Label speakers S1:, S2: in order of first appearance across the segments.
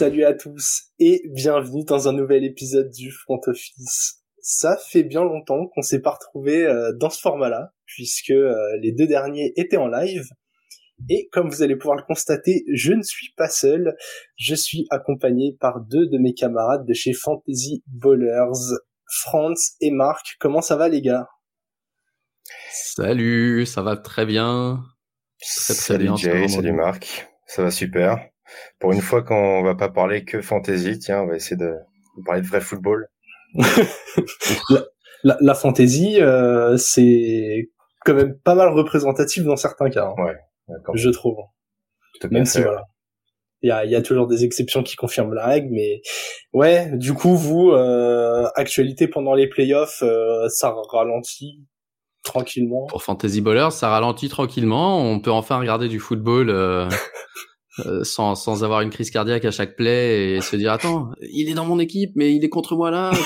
S1: Salut à tous et bienvenue dans un nouvel épisode du Front Office. Ça fait bien longtemps qu'on s'est pas retrouvé euh, dans ce format-là, puisque euh, les deux derniers étaient en live. Et comme vous allez pouvoir le constater, je ne suis pas seul. Je suis accompagné par deux de mes camarades de chez Fantasy Ballers, Franz et Marc. Comment ça va les gars?
S2: Salut, ça va très bien.
S3: Très, très salut bien, Jay, salut Marc. Ça va super. Pour une fois qu'on va pas parler que fantasy, tiens, on va essayer de, parler de vrai football.
S1: la, la, la, fantasy, euh, c'est quand même pas mal représentatif dans certains cas. Hein,
S3: ouais,
S1: je trouve. même si voilà. Il y a, y a, toujours des exceptions qui confirment la règle, mais ouais, du coup, vous, euh, actualité pendant les playoffs, euh, ça ralentit tranquillement.
S2: Pour Fantasy Ballers, ça ralentit tranquillement. On peut enfin regarder du football euh, Euh, sans, sans avoir une crise cardiaque à chaque play et se dire attends il est dans mon équipe mais il est contre moi là.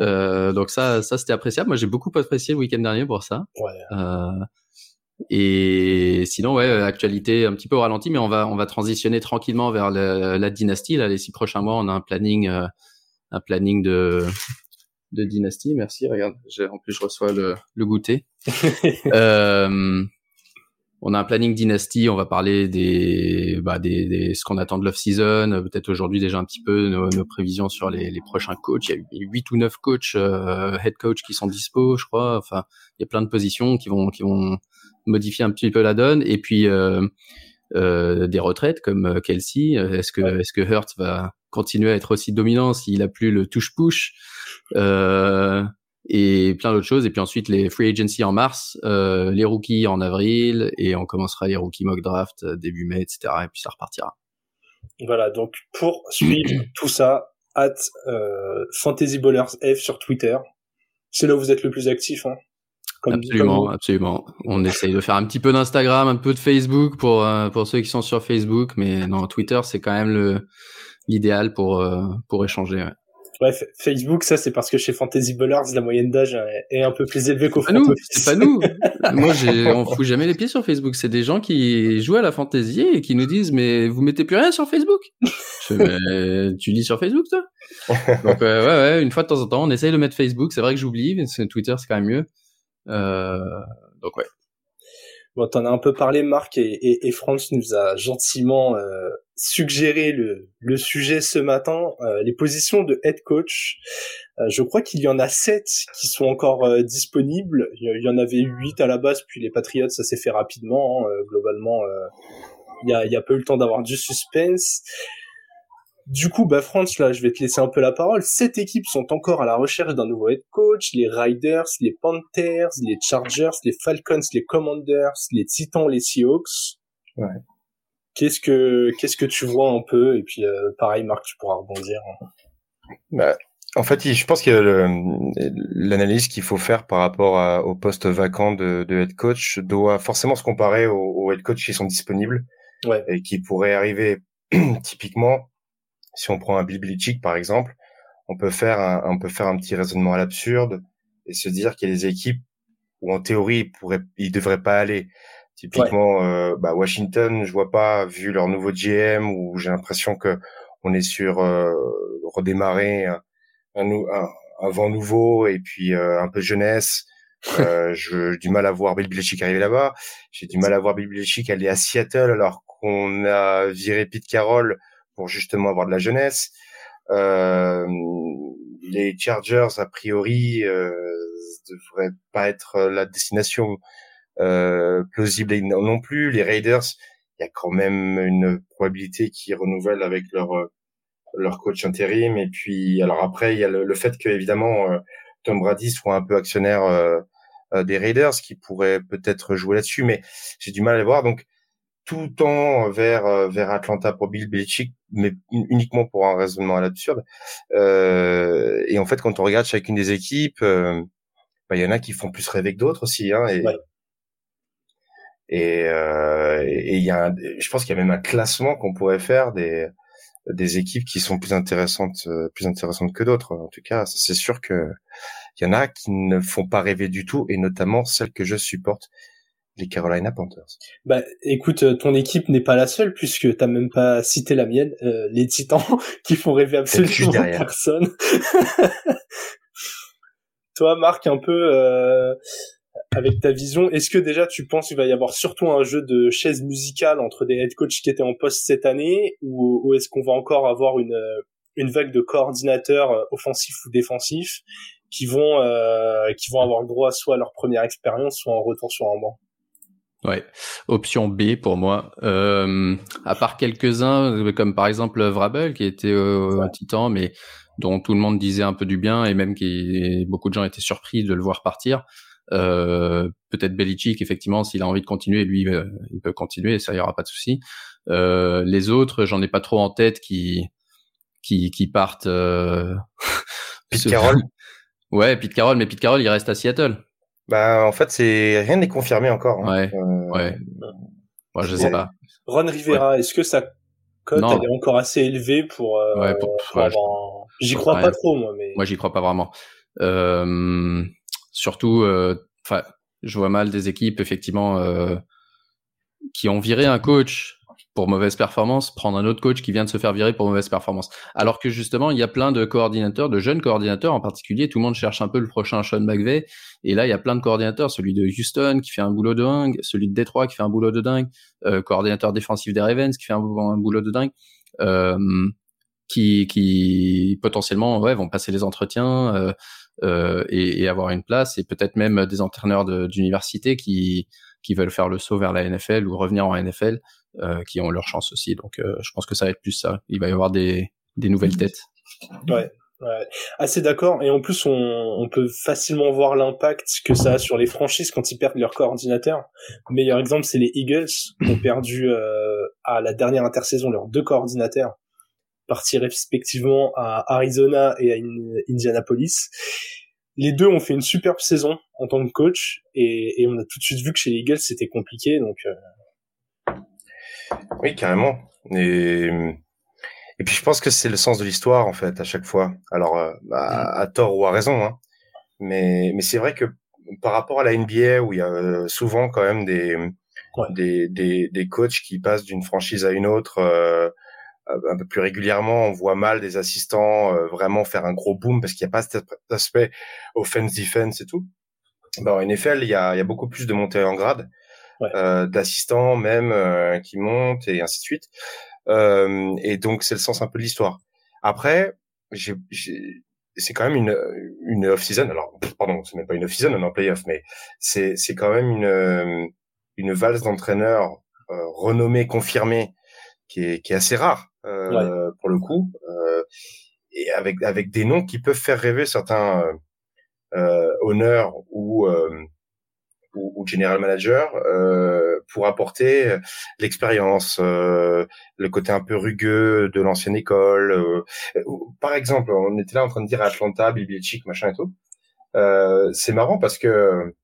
S2: Euh, donc ça ça c'était appréciable. Moi j'ai beaucoup apprécié le week-end dernier pour ça.
S1: Ouais.
S2: euh, et sinon ouais actualité un petit peu au ralenti mais on va on va transitionner tranquillement vers la dynastie. Là les six prochains mois on a un planning un planning de de dynastie. Merci regarde en plus je reçois le, le goûter. Euh, on a un planning dynastie, on va parler des, bah, des, des ce qu'on attend de l'off-season, peut-être aujourd'hui déjà un petit peu nos, nos prévisions sur les, les, prochains coachs. Il y a huit ou neuf coachs, euh, head coach qui sont dispo, je crois. Enfin, il y a plein de positions qui vont qui vont modifier un petit peu la donne. Et puis euh, euh, des retraites comme euh, Kelsey. Est-ce que est-ce que Hurt va continuer à être aussi dominant s'il a plus le touche-push euh, et plein d'autres choses. Et puis ensuite les free agency en mars, euh, les rookies en avril, et on commencera les rookies mock draft euh, début mai, etc. Et puis ça repartira.
S1: Voilà, donc pour suivre tout ça, at euh, Fantasy Ballers F sur Twitter. C'est là où vous êtes le plus actif. Hein,
S2: absolument, absolument. On essaye de faire un petit peu d'Instagram, un peu de Facebook pour euh, pour ceux qui sont sur Facebook, mais non, Twitter c'est quand même le l'idéal pour euh, pour échanger. Ouais.
S1: Bref, Facebook, ça c'est parce que chez Fantasy Ballers, la moyenne d'âge est un peu plus élevée qu'au
S2: front C'est pas nous. Moi, on fout jamais les pieds sur Facebook. C'est des gens qui jouent à la fantasy et qui nous disent mais vous mettez plus rien sur Facebook? Je tu lis sur Facebook toi? Donc euh, ouais, ouais, une fois de temps en temps, on essaye de mettre Facebook. C'est vrai que j'oublie. Twitter, c'est quand même mieux. Euh, donc ouais.
S1: Bon, t'en as un peu parlé, Marc, et, et, et France nous a gentiment euh, suggéré le, le, sujet ce matin, euh, les positions de head coach. Euh, je crois qu'il y en a sept qui sont encore euh, disponibles. Il y en avait huit à la base, puis les Patriots, ça s'est fait rapidement. Hein, globalement, il y a, y, a, pas eu le temps d'avoir du suspense. Du coup, bah France, là, je vais te laisser un peu la parole. Sept équipes sont encore à la recherche d'un nouveau head coach. Les Riders, les Panthers, les Chargers, les Falcons, les Commanders, les Titans, les Seahawks.
S3: Ouais.
S1: Qu'est-ce que qu'est-ce que tu vois un peu? Et puis, euh, pareil, Marc, tu pourras rebondir.
S3: Bah, en fait, je pense que l'analyse qu'il faut faire par rapport à, au poste vacant de, de, head coach doit forcément se comparer aux, aux head coach qui sont disponibles
S1: ouais.
S3: et qui pourraient arriver typiquement si on prend un Bill Belichick par exemple, on peut faire un, on peut faire un petit raisonnement à l'absurde et se dire qu'il y a des équipes où en théorie ils pourraient, ils devraient pas aller. Typiquement, ouais. euh, bah Washington, je vois pas vu leur nouveau GM où j'ai l'impression que on est sur euh, redémarrer un, un, un, vent nouveau et puis euh, un peu jeunesse. Euh, j'ai du mal à voir Bill Belichick arriver là-bas. J'ai du mal à voir Bill Belichick aller à Seattle alors qu'on a viré Pete Carroll pour justement avoir de la jeunesse. Euh, les Chargers, a priori, euh, devraient pas être la destination euh, plausible non plus. Les Raiders, il y a quand même une probabilité qu'ils renouvellent avec leur leur coach intérim. Et puis, alors après, il y a le, le fait que évidemment euh, Tom Brady soit un peu actionnaire euh, des Raiders, qui pourrait peut-être jouer là-dessus, mais j'ai du mal à le voir. Donc tout temps vers euh, vers Atlanta pour Bill Belichick, mais uniquement pour un raisonnement à l'absurde. Euh, et en fait, quand on regarde chacune des équipes, euh, bah, il y en a qui font plus rêver que d'autres aussi. Hein, et
S1: ouais.
S3: et euh, il y a, un, je pense qu'il y a même un classement qu'on pourrait faire des des équipes qui sont plus intéressantes plus intéressantes que d'autres. En tout cas, c'est sûr que il y en a qui ne font pas rêver du tout, et notamment celles que je supporte les Carolina Panthers.
S1: Bah, écoute, ton équipe n'est pas la seule puisque t'as même pas cité la mienne, les Titans, qui font rêver absolument personne. Toi, Marc, un peu avec ta vision, est-ce que déjà tu penses qu'il va y avoir surtout un jeu de chaises musicales entre des head coachs qui étaient en poste cette année, ou, est-ce qu'on va encore avoir une une vague de coordinateurs offensifs ou défensifs qui vont euh, qui vont avoir le droit soit à leur première expérience, soit en retour sur un banc?
S2: Ouais, option B pour moi. Euh, à part quelques-uns, comme par exemple Vrabel qui était euh, un titan, mais dont tout le monde disait un peu du bien et même qui beaucoup de gens étaient surpris de le voir partir. Euh, peut-être Belichick, effectivement, s'il a envie de continuer, lui, euh, il peut continuer, ça y aura pas de souci. Euh, les autres, j'en ai pas trop en tête qui qui, qui partent. Euh...
S3: Pete Carroll.
S2: ouais, Pete Carroll, mais Pete Carroll, il reste à Seattle.
S3: Bah, en fait, c'est rien n'est confirmé encore.
S2: Hein. Ouais. ouais. Ouais, je sais pas.
S1: Ron Rivera, est-ce que sa cote elle est encore assez élevée pour, ouais, pour, pour J'y crois pas trop moi, mais.
S2: Moi, j'y crois pas vraiment. Euh, surtout, euh, enfin, je vois mal des équipes effectivement euh, qui ont viré un coach pour mauvaise performance, prendre un autre coach qui vient de se faire virer pour mauvaise performance. Alors que justement, il y a plein de coordinateurs, de jeunes coordinateurs en particulier. Tout le monde cherche un peu le prochain Sean McVay. Et là, il y a plein de coordinateurs. Celui de Houston qui fait un boulot de dingue, celui de Détroit qui fait un boulot de dingue, euh, coordinateur défensif des Ravens qui fait un, boulot de dingue. Euh, qui, qui potentiellement ouais, vont passer les entretiens euh, euh, et, et, avoir une place, et peut-être même des entraîneurs d'université qui, qui veulent faire le saut vers la NFL ou revenir en NFL, qui ont leur chance aussi. Donc euh, je pense que ça va être plus ça. Il va y avoir des, des nouvelles têtes.
S1: Ouais. Ouais, assez d'accord. Et en plus, on, on peut facilement voir l'impact que ça a sur les franchises quand ils perdent leur coordinateur. Le meilleur exemple, c'est les Eagles qui ont perdu euh, à la dernière intersaison leurs deux coordinateurs partis respectivement à Arizona et à Indianapolis. Les deux ont fait une superbe saison en tant que coach et, et on a tout de suite vu que chez les Eagles c'était compliqué donc. Euh...
S3: Oui, carrément. Et et puis je pense que c'est le sens de l'histoire en fait à chaque fois. Alors euh, à, à, tort ou à raison, hein. mais mais c'est vrai que par rapport à la NBA où il y a euh, souvent quand même des des, des, des coachs qui passent d'une franchise à une autre euh, euh, un peu plus régulièrement, on voit mal des assistants euh, vraiment faire un gros boom parce qu'il n'y a pas cet aspect offense defense et tout. Ben, en NFL, il y a, il y a beaucoup plus de montées en grade, euh, d'assistants même euh, qui montent et ainsi de suite. Euh, et donc c'est le sens un peu de l'histoire. Après, j'ai, c'est quand même une, une off-season. Alors, pardon, c'est même pas une off-season, on est en playoff, mais c'est, c'est quand même une, une valse d'entraîneurs euh, renommés, confirmés, qui est, qui est assez rare euh, pour le coup, euh, et avec avec des noms qui peuvent faire rêver certains euh, honneurs ou ou, ou, general manager euh, pour apporter l'expérience, euh, le côté un peu rugueux de l'ancienne école. Euh, par exemple, on était là en train de dire Atlanta, Bibliotech, machin et tout. c'est marrant parce que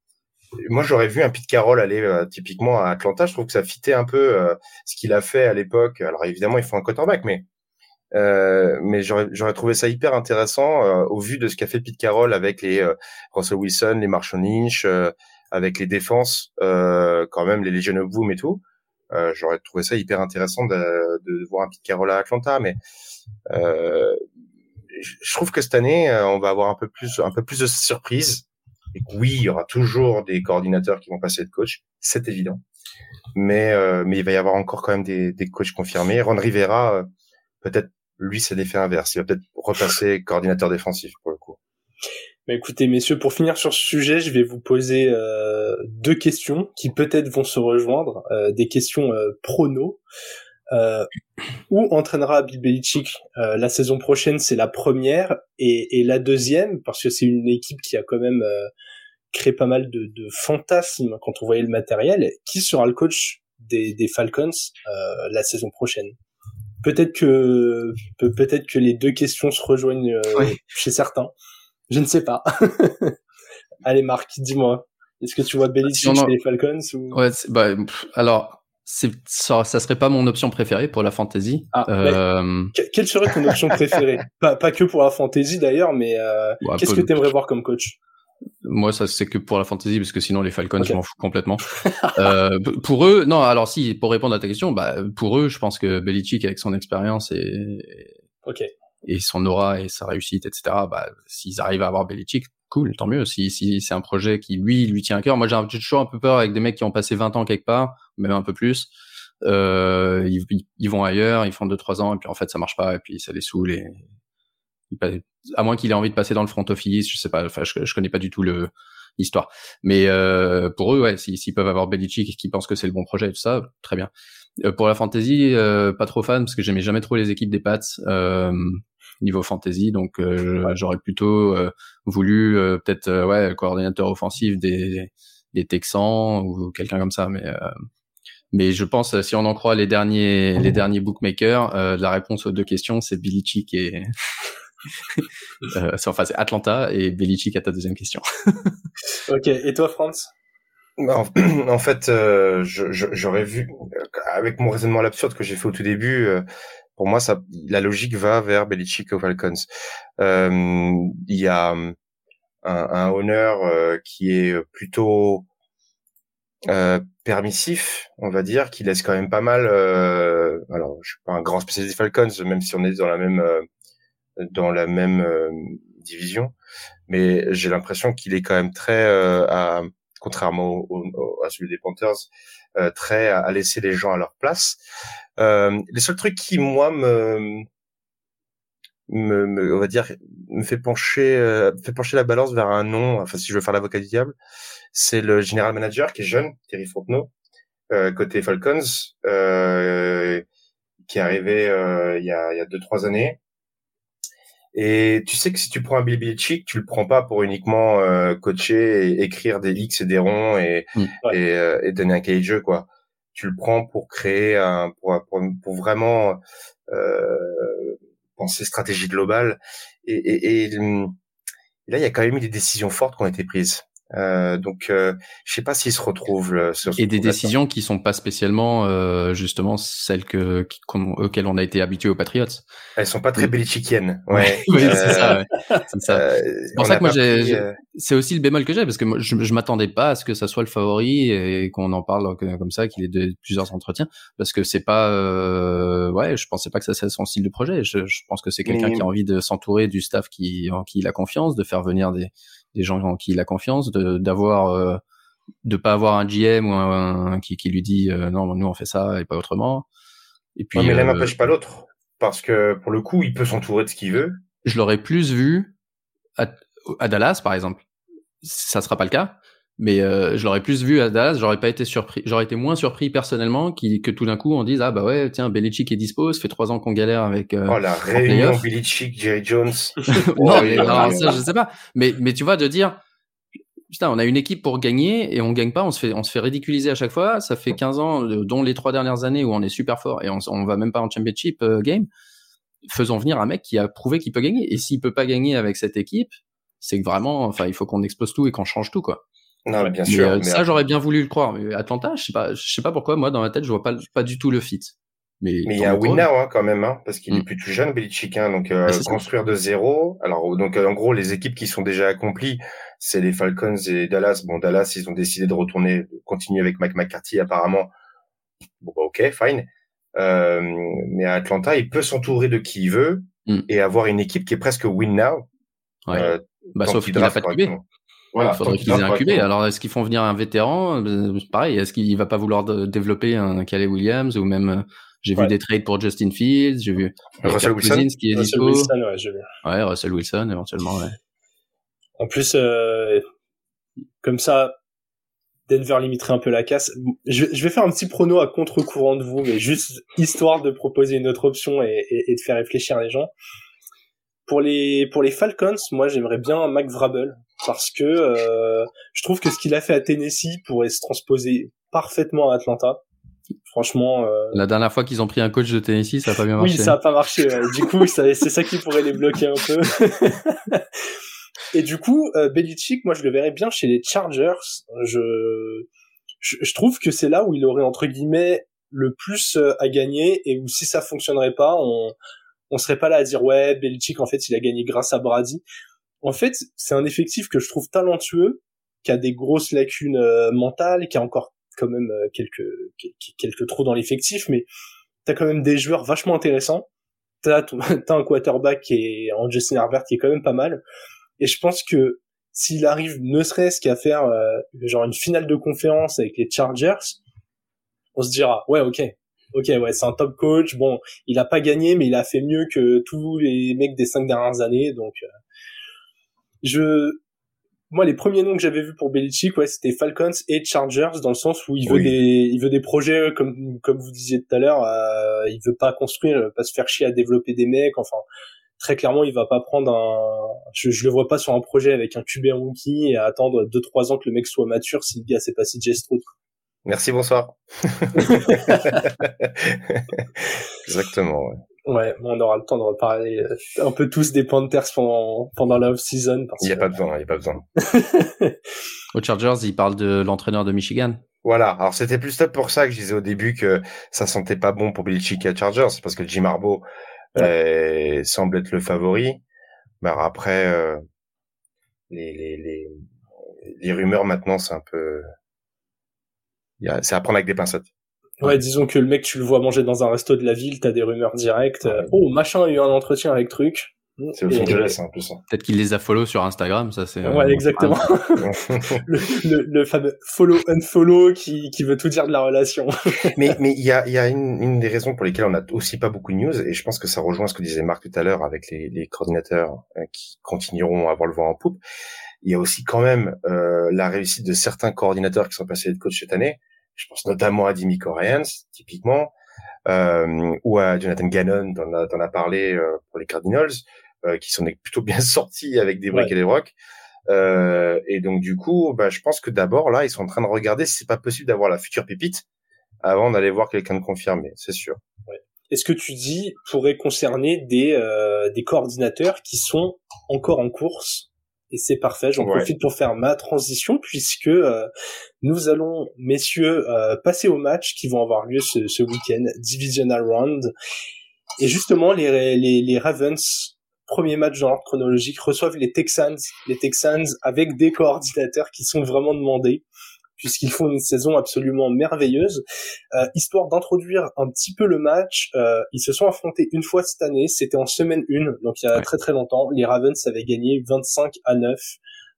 S3: moi j'aurais vu un Pete Carroll aller euh, typiquement à Atlanta. Je trouve que ça fitait un peu euh, ce qu'il a fait à l'époque. Alors évidemment, il faut un quarterback, mais euh, mais j'aurais trouvé ça hyper intéressant euh, au vu de ce qu'a fait Pete Carroll avec les Russell Wilson, les Marshall Lynch, avec les défenses, quand même les Legion of Boom et tout. j'aurais trouvé ça hyper intéressant de, de, voir un Pete Carroll à Atlanta, mais je trouve que cette année, on va avoir un peu plus un peu plus de surprises oui, il y aura toujours des coordinateurs qui vont passer de coach, c'est évident. Mais euh, mais il va y avoir encore quand même des, des coachs confirmés. Ron Rivera, euh, peut-être lui, c'est l'effet inverse. Il va peut-être repasser coordinateur défensif pour le coup.
S1: Mais écoutez, messieurs, pour finir sur ce sujet, je vais vous poser euh, deux questions qui peut-être vont se rejoindre, euh, des questions euh, prono. Euh, où entraînera Bill Belichick euh, la saison prochaine? C'est la première et, et, la deuxième parce que c'est une équipe qui a quand même euh, créé pas mal de, de, fantasmes quand on voyait le matériel. Qui sera le coach des, des Falcons euh, la saison prochaine? Peut-être que peut-être que les deux questions se rejoignent chez certains. Je ne sais pas. Allez Marc, dis-moi. Est-ce que tu vois Belichick chez les Falcons ou...
S2: Ouais, bah, alors ça, ça serait pas mon option préférée pour la fantasy. Ah,
S1: euh... Quelle serait ton option préférée pas, pas que pour la fantasy d'ailleurs, mais euh, qu'est-ce que tu aimerais voir comme coach
S2: Moi, ça c'est que pour la fantasy parce que sinon les Falcons, je m'en fous complètement. euh, pour eux, non. Alors si, pour répondre à ta question, bah pour eux, je pense que Belichick avec son expérience et
S1: ok
S2: et son aura et sa réussite, etc. Bah s'ils arrivent à avoir Belichick, cool, tant mieux. Si si c'est un projet qui lui lui tient à cœur. Moi, j'ai toujours un peu peur avec des mecs qui ont passé 20 ans quelque part, même un peu plus. Euh, ils, ils, vont ailleurs, ils font deux trois ans et puis en fait ça marche pas et puis ça les saoule et à moins qu'il ait envie de passer dans le front office, je sais pas, enfin je, je connais pas du tout le l'histoire. Mais euh, pour eux, ouais, s'ils peuvent avoir Belichick et qu'ils pensent que c'est le bon projet et tout ça, très bien. Euh, pour la fantasy, euh, pas trop fan parce que j'aimais jamais trop les équipes des Pats euh, niveau fantasy, donc euh, j'aurais plutôt voulu peut-être ouais coordinateur offensif des des Texans ou quelqu'un comme ça, mais mais je pense, si on en croit les derniers, les derniers bookmakers, euh, la réponse aux deux questions, c'est Belichick et euh, enfin c'est Atlanta et Belichick à ta deuxième question.
S1: ok. Et toi, Franz?
S3: En, fait, euh, j'aurais vu avec mon raisonnement absurde que j'ai fait au tout début. Euh, pour moi, ça, la logique va vers Belichick aux Falcons. Euh, il y a un, un honneur qui est plutôt euh, permissif, on va dire, qui laisse quand même pas mal. Euh, alors, je suis pas un grand spécialiste des Falcons, même si on est dans la même euh, dans la même euh, division, mais j'ai l'impression qu'il est quand même très, à, contrairement au, à celui des Panthers, très à, laisser les gens à leur place. les seuls trucs qui moi me me, on va dire, me fait pencher, euh, fait pencher la balance vers un nom. Enfin, si je veux faire l'avocat du diable, c'est le général manager qui est jeune, Thierry Fontenot, euh, côté Falcons, euh, qui est arrivé euh, il y a il y a deux trois années. Et tu sais que si tu prends un Billy Belichick, tu le prends pas pour uniquement euh, coacher et écrire des X et des ronds et mm. et, euh, et, donner un cahier de jeu quoi. Tu le prends pour créer un pour pour, pour vraiment euh, penser stratégie globale. Et, et, et, là, il y a quand même eu des décisions fortes qui ont été prises. Euh, donc, euh, je sais pas s'ils se retrouvent euh, sur
S2: et des décisions qui sont pas spécialement euh, justement celles que qui, auxquelles on a été habitué aux Patriots.
S3: Elles sont pas très bellichikiennes. Ouais,
S2: oui, c'est ça. C'est ça. c'est pour ça que moi, c'est aussi le bémol que j'ai parce que moi, je, je m'attendais pas à ce que ça soit le favori et qu'on en parle comme ça, qu'il ait de, plusieurs entretiens, parce que c'est pas, ouais, je pensais pas que ça serait son style de projet. Je, je pense que c'est quelqu'un qui a envie de s'entourer du staff qui en qui il a confiance, de faire venir des des gens en qui il a confiance, de d'avoir euh, de pas avoir un GM ou un, qui, qui lui dit euh, non nous on fait ça et pas autrement.
S3: Et puis mais l'un euh, n'empêche pas l'autre parce que pour le coup il peut s'entourer de ce qu'il veut.
S2: Je l'aurais plus vu à, à, Dallas par exemple. Ça sera pas le cas, mais euh, je l'aurais plus vu à Dallas. J'aurais pas été surpris. J'aurais été moins surpris personnellement qui, que tout d'un coup on dise ah bah ouais tiens Belichick est dispo. Ça fait trois ans qu'on galère avec.
S3: Euh, oh la réunion Belichick Jerry Jones.
S2: non, mais, non ça je sais pas. Mais mais tu vois de dire putain, on a une équipe pour gagner et on gagne pas, on se fait, on se fait ridiculiser à chaque fois. Ça fait 15 ans, dont les trois dernières années où on est super fort et on, on va même pas en championship euh, game. Faisons venir un mec qui a prouvé qu'il peut gagner. Et s'il peut pas gagner avec cette équipe, c'est que vraiment, enfin, il faut qu'on explose tout et qu'on change tout, quoi.
S3: Non, bien sûr.
S2: Euh, ça, j'aurais bien voulu le croire. Mais Atlanta, je sais pas, je sais pas pourquoi, moi, dans ma tête, je vois pas, pas du tout le fit.
S3: Mais, mais il y a un win now hein, quand même, hein, parce qu'il est mm. plus tout jeune, Belichick. Hein, donc euh, ah, construire de zéro. Alors donc en gros, les équipes qui sont déjà accomplies, c'est les Falcons et Dallas. Bon, Dallas, ils ont décidé de retourner, de continuer avec Mike McCarthy apparemment. Bon, bah, ok, fine. Euh, mais à Atlanta, il peut s'entourer de qui il veut mm. et avoir une équipe qui est presque win now.
S2: Ouais. Euh, bah, sauf qu'il n'a pas de Voilà, il faudrait qu'ils aient un QB. Alors, est-ce qu'ils font venir un vétéran euh, Pareil, est-ce qu'il va pas vouloir développer un Calais Williams ou même euh, j'ai vu des trades pour Justin Fields, j'ai vu
S3: Russell Wilson
S1: qui est Russell Wilson, ouais, j'ai vu.
S2: Ouais, Russell Wilson éventuellement. Ouais.
S1: En plus, euh, comme ça, Denver limiterait un peu la casse. Je, je, vais faire un petit prono à contre-courant de vous, mais juste histoire de proposer une autre option et, et, et de faire réfléchir les gens. Pour les pour les Falcons, moi j'aimerais bien Mac Vrabel parce que euh, je trouve que ce qu'il a fait à Tennessee pourrait se transposer parfaitement à Atlanta. Franchement. Euh...
S2: La dernière fois qu'ils ont pris un coach de Tennessee, ça a pas bien marché.
S1: Oui, ça a pas marché. Du coup, c'est ça qui pourrait les bloquer un peu. Et du coup, euh, Belichick, moi je le verrais bien chez les Chargers. Je je, je trouve que c'est là où il aurait entre guillemets le plus euh, à gagner et où si ça fonctionnerait pas, on on serait pas là à dire ouais Belichick en fait il a gagné grâce à Brady en fait, c'est un effectif que je trouve talentueux, qui a des grosses lacunes mentales, qui a encore quand même quelques quelques trous dans l'effectif, mais t'as quand même des joueurs vachement intéressants. T'as as un quarterback qui est en Justin Herbert qui est quand même pas mal. Et je pense que s'il arrive ne serait-ce qu'à faire euh, genre une finale de conférence avec les Chargers, on se dira ouais ok ok ouais c'est un top coach. Bon il a pas gagné mais il a fait mieux que tous les mecs des cinq dernières années donc euh, je moi les premiers noms que j'avais vus pour Belichick ouais c'était Falcons et Chargers dans le sens où il veut des il veut des projets comme comme vous disiez tout à l'heure euh, il veut pas construire pas se faire chier à développer des mecs enfin très clairement il va pas prendre un je, je le vois pas sur un projet avec un QB rookie et attendre deux trois ans que le mec soit mature si le gars s'est passé J
S3: Merci bonsoir. Exactement. Ouais.
S1: Ouais, on aura le temps de reparler euh, un peu tous des Panthers pendant, pendant la off-season.
S3: Il n'y a pas besoin, il n'y a pas besoin.
S2: Aux Chargers, il parle de l'entraîneur de Michigan.
S3: Voilà. Alors, c'était plus top pour ça que je disais au début que ça sentait pas bon pour Belichick à Chargers. C'est parce que Jim Harbaugh euh, semble être le favori. Mais après, euh, les, les, les, les rumeurs maintenant, c'est un peu... C'est à prendre avec des pincettes.
S1: Ouais, disons que le mec, tu le vois manger dans un resto de la ville, t'as des rumeurs directes. Oh, machin a eu un entretien avec truc.
S3: C'est Los Angeles, hein, en plus. Hein.
S2: Peut-être qu'il les a follow sur Instagram, ça c'est.
S1: Ouais, exactement. le, le, fameux follow unfollow qui, qui veut tout dire de la relation.
S3: mais mais il y a, y a une, une, des raisons pour lesquelles on a aussi pas beaucoup de news, et je pense que ça rejoint ce que disait Marc tout à l'heure avec les, les coordinateurs euh, qui continueront à avoir le vent en poupe. Il y a aussi quand même euh, la réussite de certains coordinateurs qui sont passés de coach cette année. Je pense notamment à Dimi Koreans, typiquement, euh, ou à Jonathan Gannon, dont on a, a parlé euh, pour les Cardinals, euh, qui sont plutôt bien sortis avec des briques et des rocs. Euh, et donc du coup, bah, je pense que d'abord là, ils sont en train de regarder si c'est pas possible d'avoir la future pépite avant d'aller voir quelqu'un de confirmé, c'est sûr.
S1: Ouais. Est-ce que tu dis pourrait concerner des euh, des coordinateurs qui sont encore en course et c'est parfait. J'en profite pour faire ma transition puisque euh, nous allons, messieurs, euh, passer aux matchs qui vont avoir lieu ce, ce week-end, Divisional Round. Et justement, les, les, les Ravens, premier match dans l'ordre chronologique, reçoivent les Texans. Les Texans avec des coordinateurs qui sont vraiment demandés puisqu'ils font une saison absolument merveilleuse. Euh, histoire d'introduire un petit peu le match, euh, ils se sont affrontés une fois cette année, c'était en semaine 1, donc il y a très très longtemps. Les Ravens avaient gagné 25 à 9.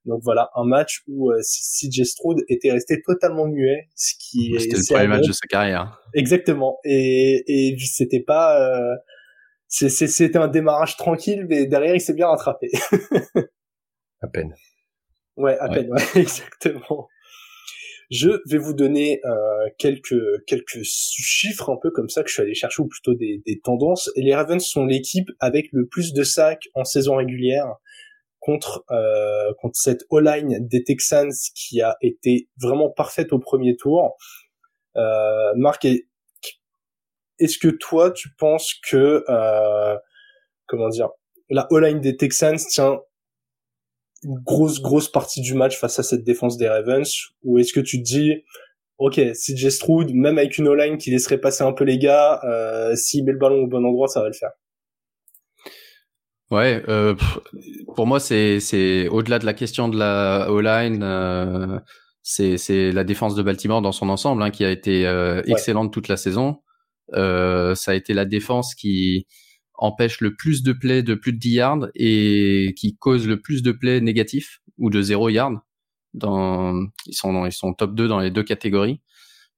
S1: Donc voilà, un match où euh, CJ Stroud était resté totalement muet, ce qui
S2: c'était le premier match de sa carrière.
S1: Exactement. Et et c'était pas euh, c'était un démarrage tranquille, mais derrière il s'est bien rattrapé.
S3: à peine.
S1: Ouais, à peine, ouais, exactement. Je vais vous donner euh, quelques quelques chiffres un peu comme ça que je suis allé chercher ou plutôt des, tendances. les Ravens sont l'équipe avec le plus de sacs en saison régulière contre euh, contre cette O-line des Texans qui a été vraiment parfaite au premier tour. Euh, Marc, est-ce que toi tu penses que euh, comment dire la O-line des Texans tient une grosse grosse partie du match face à cette défense des Ravens ou est-ce que tu te dis ok CJ Stroud même avec une O-line qui laisserait passer un peu les gars euh, s'il met le ballon au bon endroit ça va le faire?
S2: Ouais euh, pour moi c'est c'est au-delà de la question de la O-line euh, c'est c'est la défense de Baltimore dans son ensemble hein, qui a été euh, excellente toute la saison. Euh, ça a été la défense qui empêche le plus de plays de plus de 10 yards et qui cause le plus de plays négatifs ou de 0 yards. Dans, ils sont ils sont top 2 dans les deux catégories.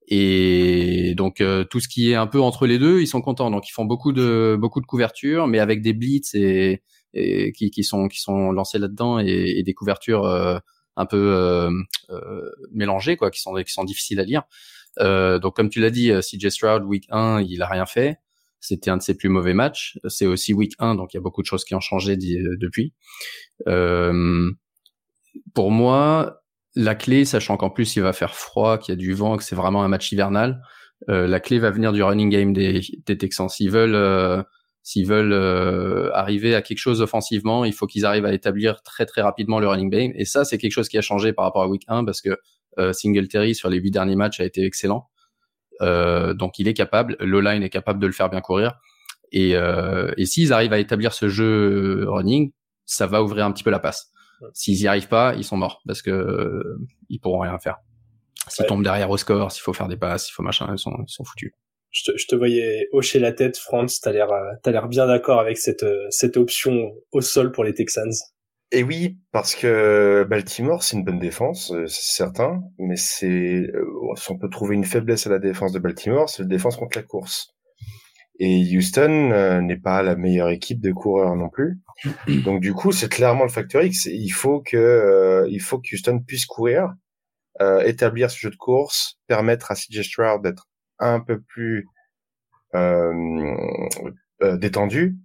S2: Et donc euh, tout ce qui est un peu entre les deux, ils sont contents. Donc ils font beaucoup de beaucoup de couvertures, mais avec des blitz et, et qui, qui sont qui sont lancés là-dedans et, et, des couvertures euh, un peu euh, euh, mélangées quoi, qui sont qui sont difficiles à lire. donc comme tu l'as dit, CJ Stroud week 1, il a rien fait. C'était un de ses plus mauvais matchs. C'est aussi week 1, donc il y a beaucoup de choses qui ont changé euh, depuis. Euh, pour moi, la clé, sachant qu'en plus il va faire froid, qu'il y a du vent, que c'est vraiment un match hivernal, euh, la clé va venir du running game des, des Texans. S'ils veulent, euh, s'ils veulent euh, arriver à quelque chose offensivement, il faut qu'ils arrivent à établir très très rapidement le running game. Et ça, c'est quelque chose qui a changé par rapport à week 1 parce que euh, Singletary sur les huit derniers matchs a été excellent. Euh, donc il est capable, l'O-line est capable de le faire bien courir. Et, euh, et s'ils arrivent à établir ce jeu running, ça va ouvrir un petit peu la passe. S'ils y arrivent pas, ils sont morts parce que euh, ils pourront rien faire. S'ils tombent derrière au score, s'il faut faire des passes, s'il faut machin, ils sont, ils sont foutus.
S1: Je te, je te voyais hocher la tête, Franz. T'as l'air, t'as l'air bien d'accord avec cette, cette option au sol pour les Texans.
S3: Et oui, parce que Baltimore, c'est une bonne défense, c'est certain, mais c'est, si on peut trouver une faiblesse à la défense de Baltimore, c'est la défense contre la course. Et Houston euh, n'est pas la meilleure équipe de coureurs non plus. Donc du coup, c'est clairement le facteur X. Il faut que euh, il faut que Houston puisse courir, euh, établir ce jeu de course, permettre à CJ Stroud d'être un peu plus détendu,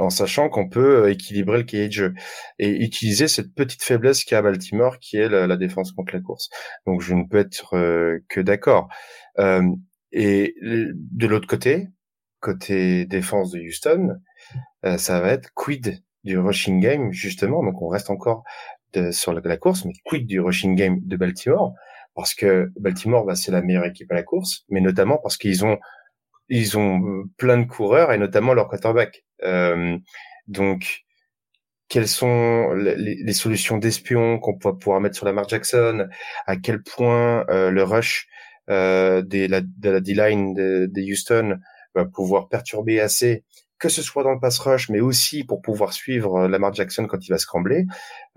S3: en sachant qu'on peut équilibrer le cahier de jeu et utiliser cette petite faiblesse qu'a Baltimore, qui est la, la, défense contre la course. Donc je ne peux être que d'accord. et de l'autre côté, côté défense de Houston, euh, ça va être quid du rushing game justement. Donc on reste encore sur la, course, mais quid du rushing game de Baltimore? Parce que Baltimore, bah, c'est la meilleure équipe à la course, mais notamment parce qu'ils ont ils ont plein de coureurs et notamment leur quarterback. Euh, donc quelles sont les, solutions d'espion qu'on peut pouvoir mettre sur la Lamar Jackson, à quel point euh, le rush euh, des, la, de la D-line de, de, Houston va pouvoir perturber assez, que ce soit dans le pass rush, mais aussi pour pouvoir suivre Lamar Jackson quand il va scrambler.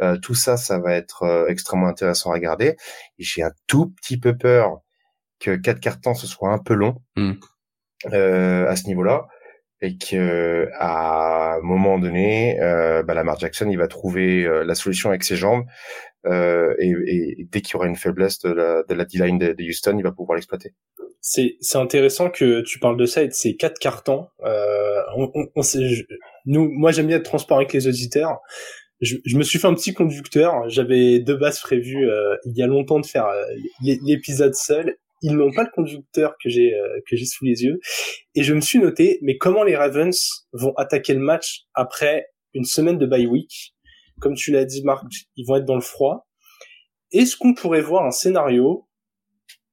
S3: Euh, tout ça, ça va être euh, extrêmement intéressant à regarder. J'ai un tout petit peu peur que quatre cartons ce soit un peu long hmm. euh, à ce niveau-là et que à un moment donné, euh, bah, Lamar Jackson, il va trouver la solution avec ses jambes euh, et, et, dès qu'il y aura une faiblesse de la, de la D-line de, Houston, il va pouvoir l'exploiter
S1: c'est c'est intéressant que tu parles de ça et de ces quatre cartons. Euh, on, on, nous, moi j'aime bien être transparent avec les auditeurs. Je, je, me suis fait un petit conducteur. J'avais deux bases prévues euh, il y a longtemps de faire euh, l'épisode seul. Ils n'ont pas le conducteur que j'ai euh, que j'ai sous les yeux et je me suis noté mais comment les Ravens vont attaquer le match après une semaine de bye week? Comme tu l'as dit Marc, ils vont être dans le froid. Est-ce qu'on pourrait voir un scénario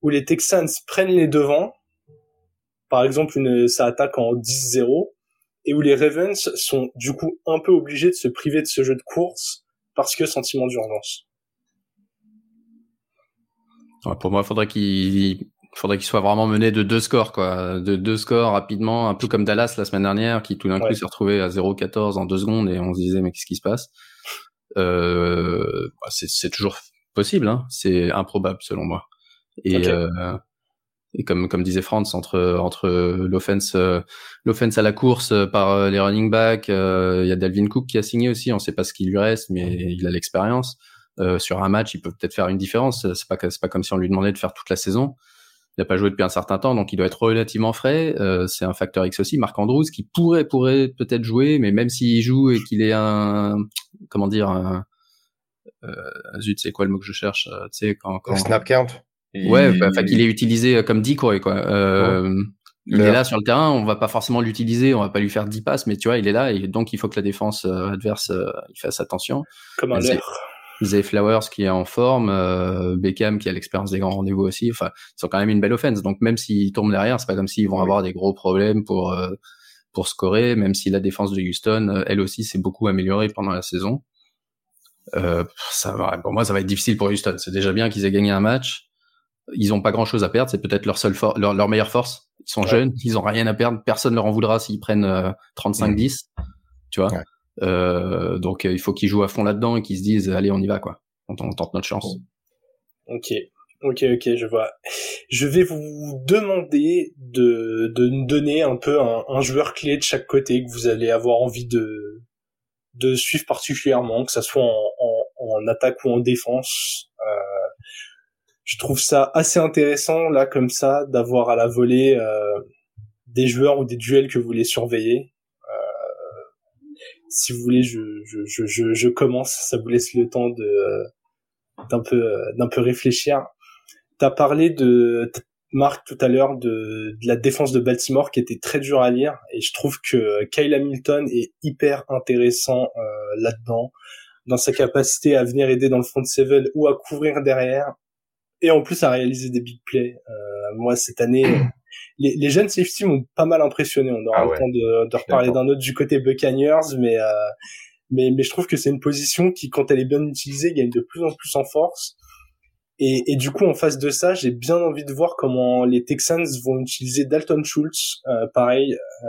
S1: où les Texans prennent les devants, par exemple une, ça attaque en 10-0, et où les Ravens sont du coup un peu obligés de se priver de ce jeu de course parce que sentiment d'urgence.
S2: Pour moi, faudrait qu'il faudrait qu'il soit vraiment mené de deux scores, quoi, de deux scores rapidement, un peu comme Dallas la semaine dernière, qui tout d'un coup s'est retrouvé à 0-14 en deux secondes et on se disait mais qu'est-ce qui se passe? Euh, bah, C'est toujours possible, hein. c'est improbable selon moi. Et, euh, et comme comme disait Franz, entre entre l'offense euh, l'offense à la course euh, par les running backs, il y a Dalvin Cook qui a signé aussi. On sait pas ce qu'il lui reste, mais il a l'expérience. Sur un match, il peut peut-être faire une différence. C'est pas c'est pas comme si on lui demandait de faire toute la saison. Il n'a pas joué depuis un certain temps, donc il doit être relativement frais. Euh, c'est un facteur X aussi. Marc Andrews qui pourrait pourrait peut-être jouer, mais même s'il joue et qu'il est un comment dire un, euh, zut, c'est quoi le mot que je cherche Tu sais quand, quand...
S3: snap count.
S2: Ouais, bah, enfin qu'il est utilisé euh, comme decoy quoi. Euh, Il est là sur le terrain, on va pas forcément l'utiliser, on va pas lui faire 10 passes, mais tu vois, il est là et donc il faut que la défense euh, adverse euh, il fasse attention.
S1: Comme un leurre.
S2: Zay Flowers qui est en forme, euh, Beckham qui a l'expérience des grands rendez-vous aussi. Enfin, ils sont quand même une belle offense. Donc même s'ils tombent derrière, c'est pas comme s'ils vont avoir des gros problèmes pour pour scorer. Même si la défense de Houston, elle aussi, s'est beaucoup améliorée pendant la saison. Euh, ça va, pour moi, ça va être difficile pour Houston. C'est déjà bien qu'ils aient gagné un match ils ont pas grand chose à perdre, c'est peut-être leur seule leur, leur, meilleure force. Ils sont jeunes, ils ont rien à perdre, personne leur en voudra s'ils prennent 35-10, euh, tu vois? Euh, donc euh, il faut qu'ils jouent à fond là-dedans et qu'ils se disent allez on y va quoi, on, tente notre chance.
S1: Ok, ok, ok, je vois. Je vais vous demander de, de donner un peu un, un joueur clé de chaque côté que vous allez avoir envie de de suivre particulièrement, que ça soit en, en, en attaque ou en défense. Euh, je trouve ça assez intéressant là comme ça d'avoir à la volée euh, des joueurs ou des duels que vous voulez surveiller. Euh, si vous voulez, je, je, je, je, commence. Ça vous laisse le temps de d'un peu d'un peu réfléchir. T'as parlé de Marc tout à l'heure de, de, la défense de Baltimore qui était très dur à lire et je trouve que Kyle Hamilton est hyper intéressant euh, là-dedans dans sa capacité à venir aider dans le front seven ou à couvrir derrière et en plus à réaliser des big plays. Euh, moi cette année, les, les, jeunes safety m'ont pas mal impressionné. On aura ah le temps de, de reparler d'un autre du côté Buccaneers, mais euh, mais, mais je trouve que c'est une position qui, quand elle est bien utilisée, gagne de plus en plus en force. Et, et du coup, en face de ça, j'ai bien envie de voir comment les Texans vont utiliser Dalton Schultz. Euh, pareil, euh,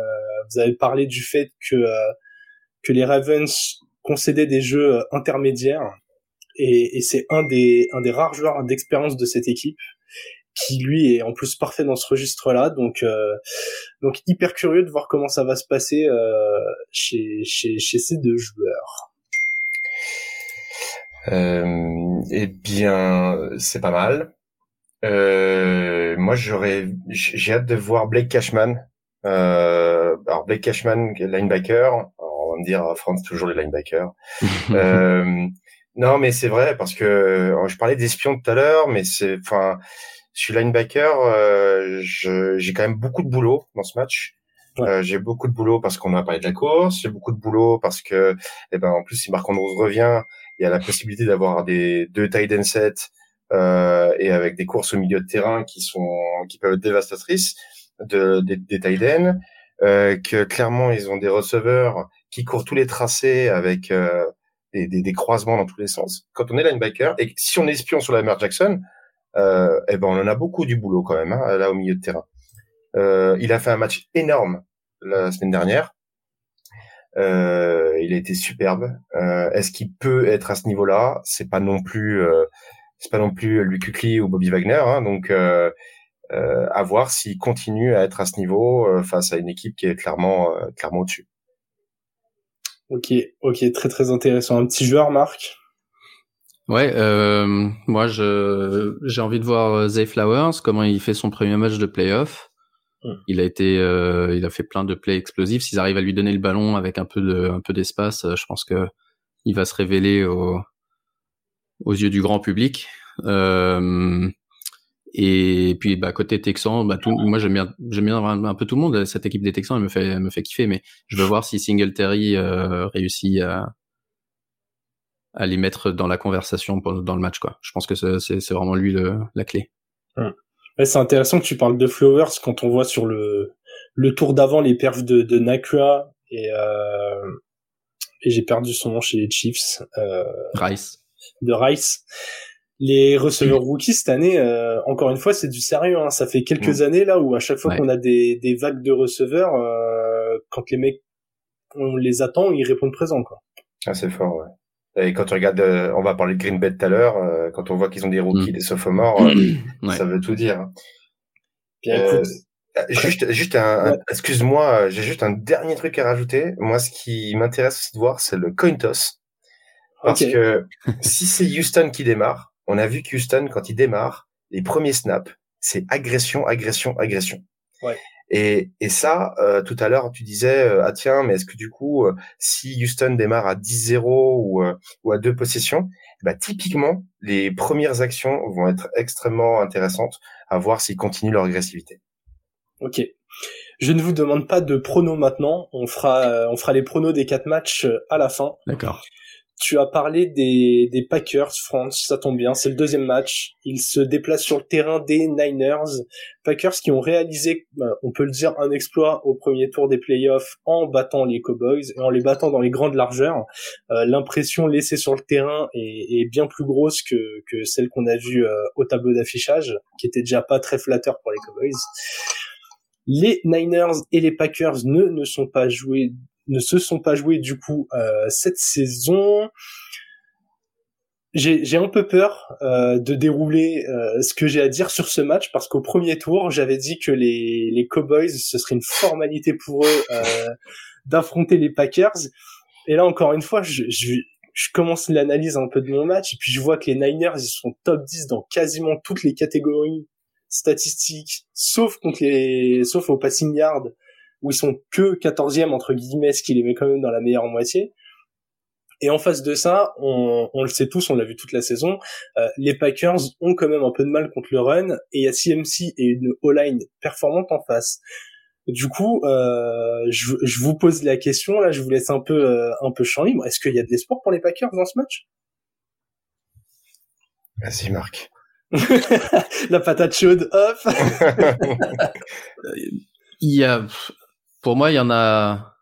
S1: vous avez parlé du fait que que les Ravens concédaient des jeux intermédiaires, et, et c'est un des un des rares joueurs d'expérience de cette équipe qui lui est en plus parfait dans ce registre-là. Donc, euh, donc hyper curieux de voir comment ça va se passer euh, chez, chez, chez ces deux joueurs.
S3: Euh, eh bien, c'est pas mal. Euh, moi, j'aurais, j'ai hâte de voir Blake Cashman. Euh, alors Blake Cashman, linebacker. on va me dire, France toujours les linebackers. euh, non, mais c'est vrai parce que je parlais d'espions tout à l'heure, mais c'est, enfin, je suis linebacker, euh, j'ai quand même beaucoup de boulot dans ce match. Euh, j'ai beaucoup de boulot parce qu'on a parlé de la course, j'ai beaucoup de boulot parce que, eh ben, en plus, si Marc Andrews revient, il y a la possibilité d'avoir des deux tight end sets euh, et avec des courses au milieu de terrain qui sont qui peuvent être dévastatrices de, des, des tight ends. Euh, que clairement ils ont des receveurs qui courent tous les tracés avec euh, des, des, des, croisements dans tous les sens. Quand on est linebacker et si on est espion sur la mer Jackson, euh, eh ben on en a beaucoup du boulot quand même hein, là au milieu de terrain. Euh, il a fait un match énorme la semaine dernière. Euh, il a été superbe. Euh, Est-ce qu'il peut être à ce niveau-là? C'est pas non plus, euh, c'est pas non plus Luc Kukli ou Bobby Wagner. Hein, donc euh, à voir s'il continue à être à ce niveau face à une équipe qui est clairement, clairement au-dessus.
S1: Ok, ok, très très intéressant. Un petit joueur, Marc?
S2: Ouais, euh, moi je j'ai envie de voir Zay Flowers comment il fait son premier match de playoff. Hmm. Il a été, euh, il a fait plein de plays explosifs. S'ils arrivent à lui donner le ballon avec un peu de, un peu d'espace, euh, je pense que il va se révéler au, aux yeux du grand public. Euh, et puis bah côté Texan, bah tout, moi j'aime bien, j'aime bien un, peu tout le monde. Cette équipe des Texans, elle me fait, elle me fait kiffer. Mais je veux voir si Singletary euh, réussit à, à les mettre dans la conversation dans le match. Quoi. Je pense que c'est vraiment lui le, la clé.
S1: Hmm c'est intéressant que tu parles de Flowers quand on voit sur le le tour d'avant les perfs de, de Nakua et euh, et j'ai perdu son nom chez les Chiefs. Euh,
S2: Rice.
S1: De Rice. Les receveurs rookies cette année, euh, encore une fois, c'est du sérieux. Hein. Ça fait quelques mm. années là où à chaque fois qu'on a des, des vagues de receveurs, euh, quand les mecs on les attend, ils répondent présent quoi.
S3: Ah c'est fort, ouais. Et quand tu regardes, euh, on va parler de Green Bay tout à l'heure, euh, quand on voit qu'ils ont des rookies, mm. des sophomores, euh, ça veut tout dire. Bien, juste, juste un, excuse-moi, j'ai juste un dernier truc à rajouter. Moi, ce qui m'intéresse aussi de voir, c'est le coin toss. Parce que si c'est Houston qui démarre, on a vu que Houston, quand il démarre, les premiers snaps, c'est agression, agression, agression.
S1: Ouais.
S3: Et, et ça, euh, tout à l'heure, tu disais, euh, ah tiens, mais est-ce que du coup, euh, si Houston démarre à 10-0 ou, ou à deux possessions, bah, typiquement, les premières actions vont être extrêmement intéressantes à voir s'ils continuent leur agressivité.
S1: Ok. Je ne vous demande pas de pronos maintenant. On fera, on fera les pronos des quatre matchs à la fin.
S2: D'accord.
S1: Tu as parlé des, des Packers, France, ça tombe bien, c'est le deuxième match. Ils se déplacent sur le terrain des Niners. Packers qui ont réalisé, euh, on peut le dire, un exploit au premier tour des playoffs en battant les Cowboys et en les battant dans les grandes largeurs. Euh, l'impression laissée sur le terrain est, est, bien plus grosse que, que celle qu'on a vue euh, au tableau d'affichage, qui était déjà pas très flatteur pour les Cowboys. Les Niners et les Packers ne, ne sont pas joués ne se sont pas joués du coup euh, cette saison. J'ai un peu peur euh, de dérouler euh, ce que j'ai à dire sur ce match parce qu'au premier tour, j'avais dit que les, les Cowboys, ce serait une formalité pour eux d'affronter les Packers. Et là, encore une fois, je, je, je commence l'analyse un peu de mon match et puis je vois que les Niners, ils sont top 10 dans quasiment toutes les catégories statistiques, sauf contre les, sauf au passing yard où ils sont que 14e entre guillemets, ce qui les met quand même dans la meilleure moitié. Et en face de ça, on, on le sait tous, on l'a vu toute la saison, euh, les Packers ont quand même un peu de mal contre le run, et il y a CMC et une O-line performante en face. Du coup, euh, je, je, vous pose la question, là, je vous laisse un peu euh, un peu champ libre. Est-ce qu'il y a de l'espoir pour les Packers dans ce match?
S3: Vas-y, Marc.
S1: la patate chaude, hop
S2: Il y a pour moi, il y en a.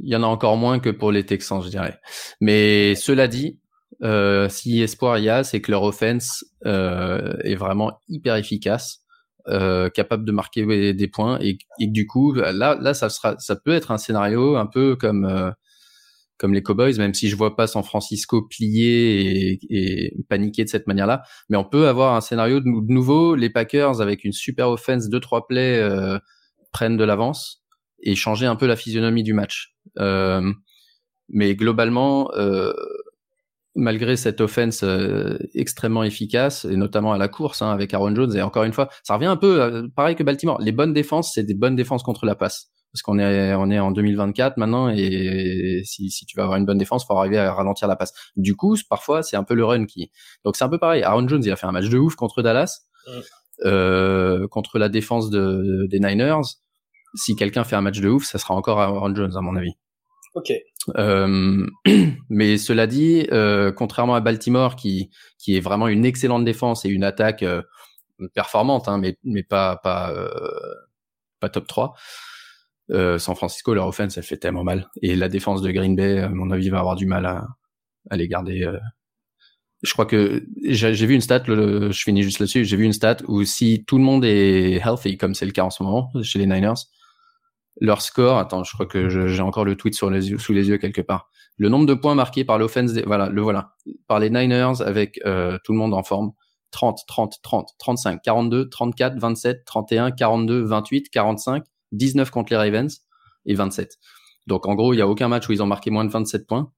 S2: Il y en a encore moins que pour les Texans, je dirais. Mais cela dit, euh, si espoir il y a, c'est que leur offense euh, est vraiment hyper efficace, euh, capable de marquer des points et, du coup là là ça peut être un scénario un peu comme comme les Cowboys, même si je vois pas San Francisco plier et, paniquer de cette manière-là. Mais on peut avoir un scénario de, nouveau, les Packers avec une super offense, deux trois plays prennent de l'avance et changer un peu la physionomie du match. Euh, mais globalement, euh, malgré cette offense euh, extrêmement efficace, et notamment à la course hein, avec Aaron Jones, et encore une fois, ça revient un peu pareil que Baltimore. Les bonnes défenses, c'est des bonnes défenses contre la passe. Parce qu'on est, on est en 2024 maintenant, et si, si tu veux avoir une bonne défense, faut arriver à ralentir la passe. Du coup, parfois, c'est un peu le run qui. Donc c'est un peu pareil. Aaron Jones, il a fait un match de ouf contre Dallas, mm. euh, contre la défense de, des Niners. Si quelqu'un fait un match de ouf, ça sera encore Aaron Jones, à mon avis.
S1: Ok.
S2: Euh, mais cela dit, euh, contrairement à Baltimore, qui qui est vraiment une excellente défense et une attaque euh, performante, hein, mais mais pas pas euh, pas top 3. Euh, San Francisco, leur offense, elle fait tellement mal. Et la défense de Green Bay, à mon avis, va avoir du mal à, à les garder. Je crois que j'ai vu une stat, je finis juste là-dessus, j'ai vu une stat où si tout le monde est healthy, comme c'est le cas en ce moment chez les Niners, leur score, attends, je crois que j'ai encore le tweet sous les yeux quelque part. Le nombre de points marqués par l'offense, voilà, le voilà, par les Niners avec euh, tout le monde en forme. 30, 30, 30, 35, 42, 34, 27, 31, 42, 28, 45, 19 contre les Ravens et 27. Donc en gros, il y a aucun match où ils ont marqué moins de 27 points.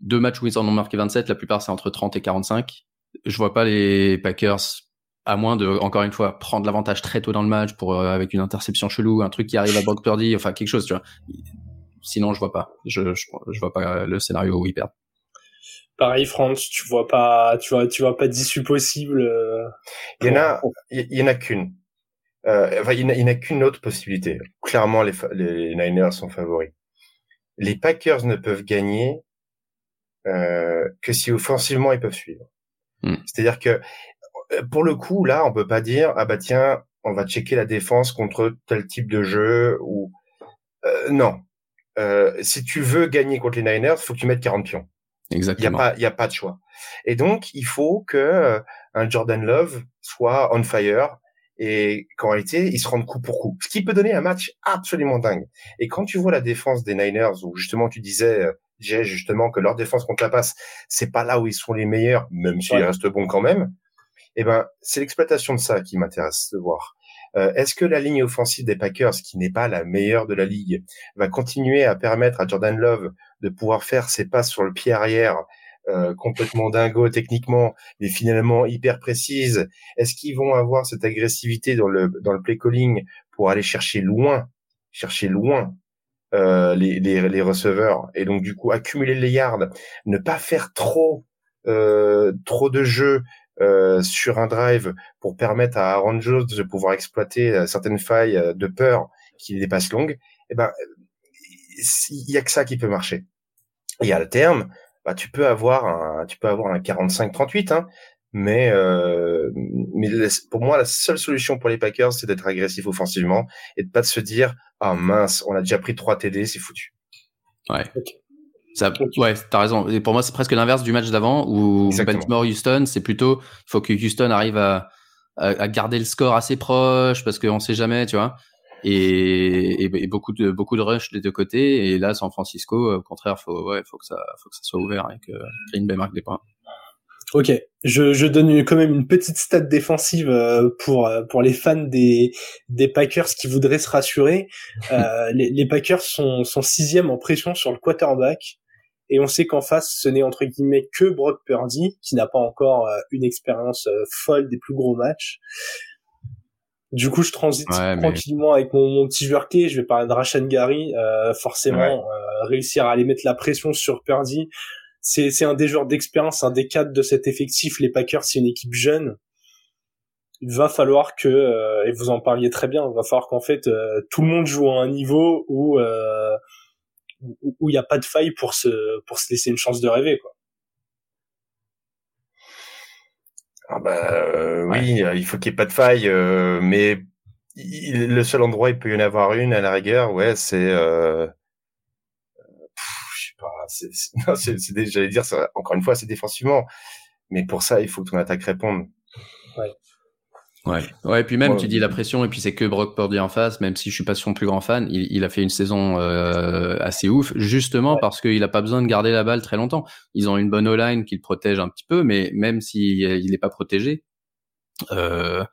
S2: Deux matchs où ils en ont marqué 27, la plupart c'est entre 30 et 45. Je vois pas les Packers à moins de, encore une fois, prendre l'avantage très tôt dans le match pour euh, avec une interception chelou, un truc qui arrive à Brock Purdy, enfin quelque chose, tu vois. Sinon, je vois pas. Je, je, vois pas le scénario où ils perdent.
S1: Pareil, France, tu vois pas, tu vois, tu vois pas d'issue possible. Euh,
S3: il y en a, il y en a qu'une. Euh, enfin, il n'y en a, qu'une autre possibilité. Clairement, les, les Niners sont favoris. Les Packers ne peuvent gagner euh, que si offensivement ils peuvent suivre. Hmm. C'est-à-dire que euh, pour le coup, là, on peut pas dire ah bah tiens, on va checker la défense contre tel type de jeu ou euh, non. Euh, si tu veux gagner contre les Niners, faut que tu mettes 40 pions.
S2: Exactement.
S3: Il y a pas, il y a pas de choix. Et donc, il faut que euh, un Jordan Love soit on fire et qu'en réalité, il se rende coup pour coup. Ce qui peut donner un match absolument dingue. Et quand tu vois la défense des Niners, où justement tu disais, j'ai justement que leur défense contre la passe, c'est pas là où ils sont les meilleurs, même s'ils restent bons quand même eh ben, c'est l'exploitation de ça qui m'intéresse de voir. Euh, Est-ce que la ligne offensive des Packers, qui n'est pas la meilleure de la ligue, va continuer à permettre à Jordan Love de pouvoir faire ses passes sur le pied arrière euh, complètement dingo techniquement, mais finalement hyper précise? Est-ce qu'ils vont avoir cette agressivité dans le dans le play calling pour aller chercher loin, chercher loin euh, les, les, les receveurs et donc du coup accumuler les yards, ne pas faire trop euh, trop de jeux euh, sur un drive pour permettre à Aaron Jones de pouvoir exploiter euh, certaines failles euh, de peur qui dépassent longues, eh ben, il y a que ça qui peut marcher. Et à le terme, bah, tu peux avoir un, tu peux avoir un 45-38, hein, mais, euh, mais pour moi, la seule solution pour les Packers, c'est d'être agressif offensivement et de pas de se dire, ah mince, on a déjà pris 3 TD, c'est foutu.
S2: Ouais. Ça, ouais, t'as raison. Et pour moi, c'est presque l'inverse du match d'avant où Baltimore-Houston, c'est plutôt, il faut que Houston arrive à, à, garder le score assez proche parce qu'on sait jamais, tu vois. Et, et, beaucoup de beaucoup de rush des deux côtés. Et là, San Francisco, au contraire, faut ouais, faut que ça, faut que ça soit ouvert et que Green Bay marque des points.
S1: Ok, je, je donne quand même une petite stat défensive euh, pour euh, pour les fans des des Packers qui voudraient se rassurer. Euh, les, les, Packers sont sont sixième en pression sur le quarterback et on sait qu'en face, ce n'est entre guillemets que Brock Purdy, qui n'a pas encore euh, une expérience euh, folle des plus gros matchs. Du coup, je transite tranquillement avec mon, petit joueur clé. Je vais parler de Rashan Gary. Euh, forcément, réussir à aller mettre la pression sur Purdy, c'est, c'est un des joueurs d'expérience, un des cadres de cet effectif. Les Packers, c'est une équipe jeune. Il va falloir que, et vous en parliez très bien, il va falloir qu'en fait tout le monde joue à un niveau où où il n'y a pas de faille pour se pour se laisser une chance de rêver quoi.
S3: Ah bah euh, oui, il faut qu'il n'y ait pas de faille, euh, mais le seul endroit où il peut y en avoir une à la rigueur, ouais, c'est euh, c'est, c'est, j'allais dire, ça, encore une fois, c'est défensivement. Mais pour ça, il faut que ton attaque réponde.
S2: Ouais. Ouais, ouais, et puis même tu dis la pression et puis c'est que Brock Purdy en face, même si je suis pas son plus grand fan, il, il a fait une saison euh, assez ouf, justement parce qu'il a pas besoin de garder la balle très longtemps. Ils ont une bonne O-line qui le protège un petit peu, mais même s'il il est pas protégé, euh,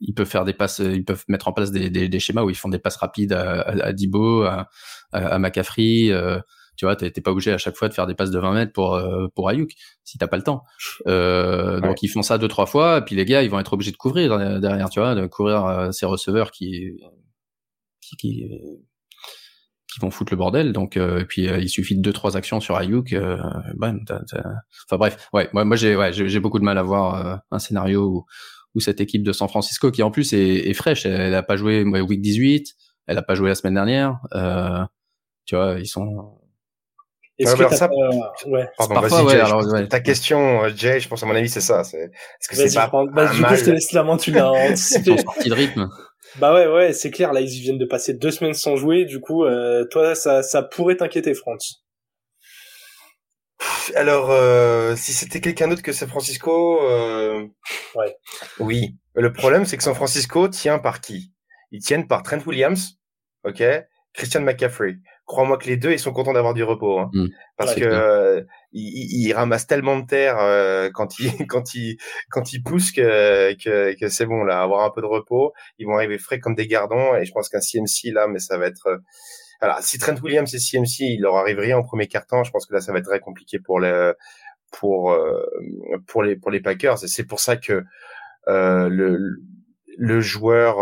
S2: ils peuvent faire des passes, ils peuvent mettre en place des, des, des schémas où ils font des passes rapides à, à, à Dibo, à, à, McCaffrey. Euh, tu vois, t'es pas obligé à chaque fois de faire des passes de 20 mètres pour euh, pour Ayuk si t'as pas le temps. Euh, Donc ils font ça deux trois fois, et puis les gars ils vont être obligés de couvrir derrière, tu vois, de couvrir euh, ces receveurs qui qui, qui qui vont foutre le bordel. Donc, euh, et puis il suffit de deux trois actions sur Ayuk. Euh, ben, enfin bref, ouais, moi, moi j'ai ouais, j'ai beaucoup de mal à voir un scénario où, où, cette équipe de San Francisco, qui en plus est, est fraîche, elle, a pas joué week 18, elle a pas joué la semaine dernière. tu vois, ils sont
S3: est-ce que ça... ouais. Pardon, vas-y, ouais, alors, ouais. ta question, euh, Jay, je pense à mon avis, c'est ça. C'est... Est-ce que c'est pas
S1: bah, Du coup, je te laisse la main, tu l'as anticipé.
S2: de rythme.
S1: Bah ouais, ouais, c'est clair. Là, ils viennent de passer deux semaines sans jouer. Du coup, euh, toi, ça, ça pourrait t'inquiéter, France.
S3: Alors, euh, si c'était quelqu'un d'autre que San Francisco, euh...
S1: ouais.
S3: oui. Le problème, c'est que San Francisco tient par qui? Ils tiennent par Trent Williams, ok, Christian McCaffrey crois-moi que les deux, ils sont contents d'avoir du repos, hein, mmh. parce que euh, ils, ils, ramassent tellement de terre euh, quand ils quand ils quand ils poussent que que, que c'est bon là, avoir un peu de repos, ils vont arriver frais comme des gardons. Et je pense qu'un CMC là, mais ça va être alors euh, si Trent Williams et CMC, il leur arrive rien en premier quart-temps, je pense que là ça va être très compliqué pour le pour pour les pour les Packers. Et c'est pour ça que le le joueur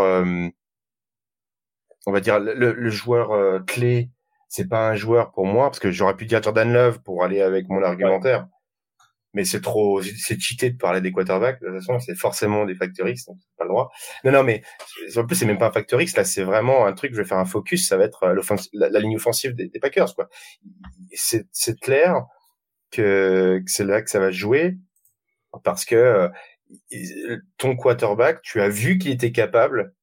S3: on va dire le, le joueur clé c'est pas un joueur pour moi parce que j'aurais pu dire Jordan Love pour aller avec mon argumentaire. Mais c'est trop, c'est cheaté de parler des quarterbacks. De toute façon, c'est forcément des Factor X, donc pas le droit. Non, non, mais en plus, c'est même pas un Factor X. Là, c'est vraiment un truc. Je vais faire un focus. Ça va être euh, la, ligne offensive des, des Packers, quoi. C'est, c'est clair que, que c'est là que ça va jouer parce que euh, ton quarterback, tu as vu qu'il était capable.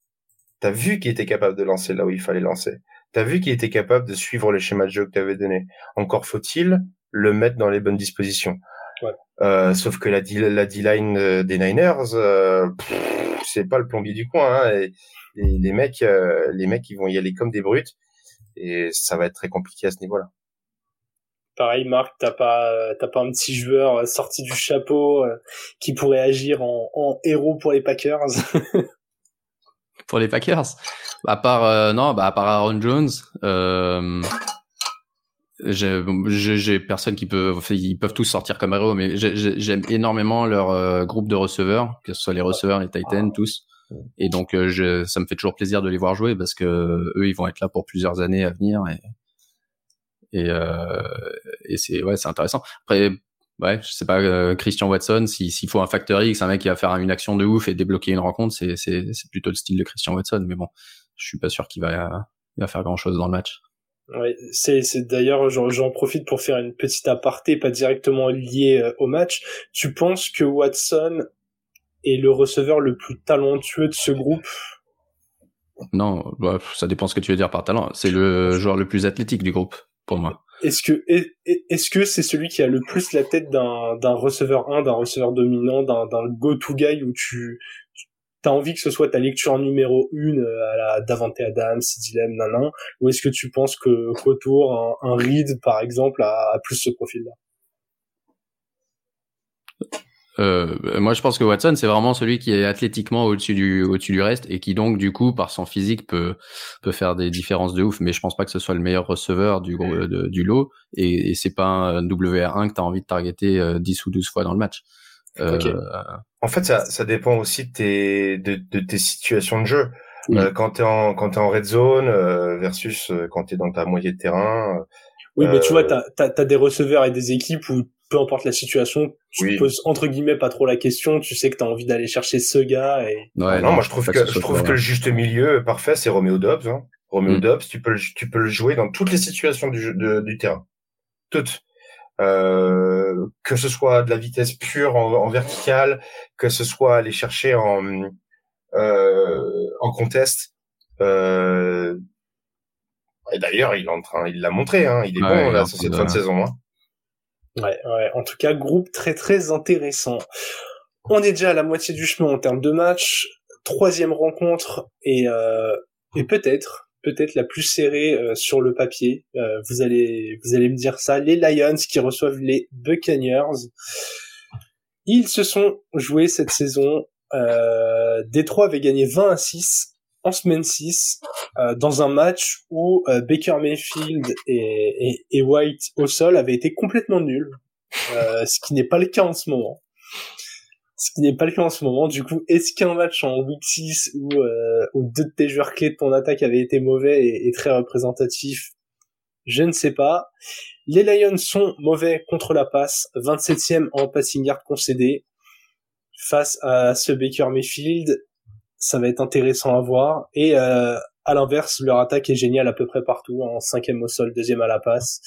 S3: T'as vu qu'il était capable de lancer là où il fallait lancer t'as vu qu'il était capable de suivre les schémas de jeu que tu avais donné. Encore faut-il le mettre dans les bonnes dispositions. Ouais. Euh, sauf que la D-line euh, des Niners, euh, c'est pas le plombier du coin. Hein, et, les mecs, euh, les mecs, ils vont y aller comme des brutes, et ça va être très compliqué à ce niveau-là.
S1: Pareil, Marc, t'as pas, t'as pas un petit joueur sorti du chapeau qui pourrait agir en, en héros pour les Packers
S2: pour les Packers. À part euh, non, bah à part Aaron Jones, euh, j'ai personne qui peut, ils peuvent tous sortir comme héros, mais j'aime énormément leur euh, groupe de receveurs, que ce soit les receveurs, les Titans, tous. Et donc, euh, je, ça me fait toujours plaisir de les voir jouer parce que eux, ils vont être là pour plusieurs années à venir et et, euh, et c'est ouais, c'est intéressant. Après, ouais, je sais pas, euh, Christian Watson, s'il faut un facteur X, un mec qui va faire une action de ouf et débloquer une rencontre, c'est plutôt le style de Christian Watson. Mais bon, je suis pas sûr qu'il va, il va faire grand chose dans le match.
S1: Ouais, c'est d'ailleurs j'en profite pour faire une petite aparté pas directement liée euh, au match. Tu penses que Watson est le receveur le plus talentueux de ce groupe?
S2: Non, bah, ça dépend ce que tu veux dire par talent. C'est le joueur le plus athlétique du groupe pour moi.
S1: Est-ce que est-ce que c'est celui qui a le plus la tête d'un d'un receveur 1, d'un receveur dominant, d'un d'un go-to guy où tu t'as envie que ce soit ta lecture numéro une euh, à la Davante Adams, Dylan, nanan, ou est-ce que tu penses que qu'autour un, un Reed par exemple a plus ce profil-là?
S2: Euh, moi, je pense que Watson, c'est vraiment celui qui est athlétiquement au-dessus du, au-dessus du reste et qui donc, du coup, par son physique, peut, peut faire des différences de ouf. Mais je pense pas que ce soit le meilleur receveur du, du lot et, et c'est pas un WR1 que tu as envie de targeter 10 euh, ou 12 fois dans le match.
S3: Euh, En fait, ça, ça dépend aussi de tes, de, de tes situations de jeu. Euh, quand t'es en, quand t'es en red zone euh, versus quand t'es dans ta moitié de terrain.
S1: Oui, mais tu vois, t'as, t'as, t'as des receveurs et des équipes où peu importe la situation, tu te poses entre guillemets pas trop la question, tu sais que tu as envie d'aller chercher ce gars et
S3: non, moi je trouve que, je trouve que le juste milieu parfait c'est Romeo Dobbs hein. Romeo mm. Dobbs, tu peux tu peux le jouer dans toutes les situations du du terrain. Toutes. Euh, que ce soit de la vitesse pure en, en verticale, que ce soit aller chercher en euh, en contest euh, et d'ailleurs, il est en train, il l'a montré, hein, il est bon là sur cette fin de saison. Hein.
S1: Ouais, ouais. En tout cas, groupe très très intéressant. On est déjà à la moitié du chemin en termes de match. Troisième rencontre et euh, et peut-être peut-être la plus serrée euh, sur le papier. Euh, vous allez vous allez me dire ça. Les Lions qui reçoivent les Buccaneers. Ils se sont joués cette saison. Euh, Détroit avait gagné 20 à 6 en semaine 6 euh, dans un match où euh, Baker Mayfield et, White au sol avaient été complètement nuls, euh, ce qui n'est pas le cas en ce moment. Ce qui n'est pas le cas en ce moment. Du coup, est-ce qu'un match en week 6 où, euh, où deux de tes joueurs clés de ton attaque avaient été mauvais et, et très représentatifs? Je ne sais pas. Les Lions sont mauvais contre la passe, 27e en passing yard concédé face à ce Baker Mayfield ça va être intéressant à voir. Et euh, à l'inverse, leur attaque est géniale à peu près partout, en cinquième au sol, deuxième à la passe.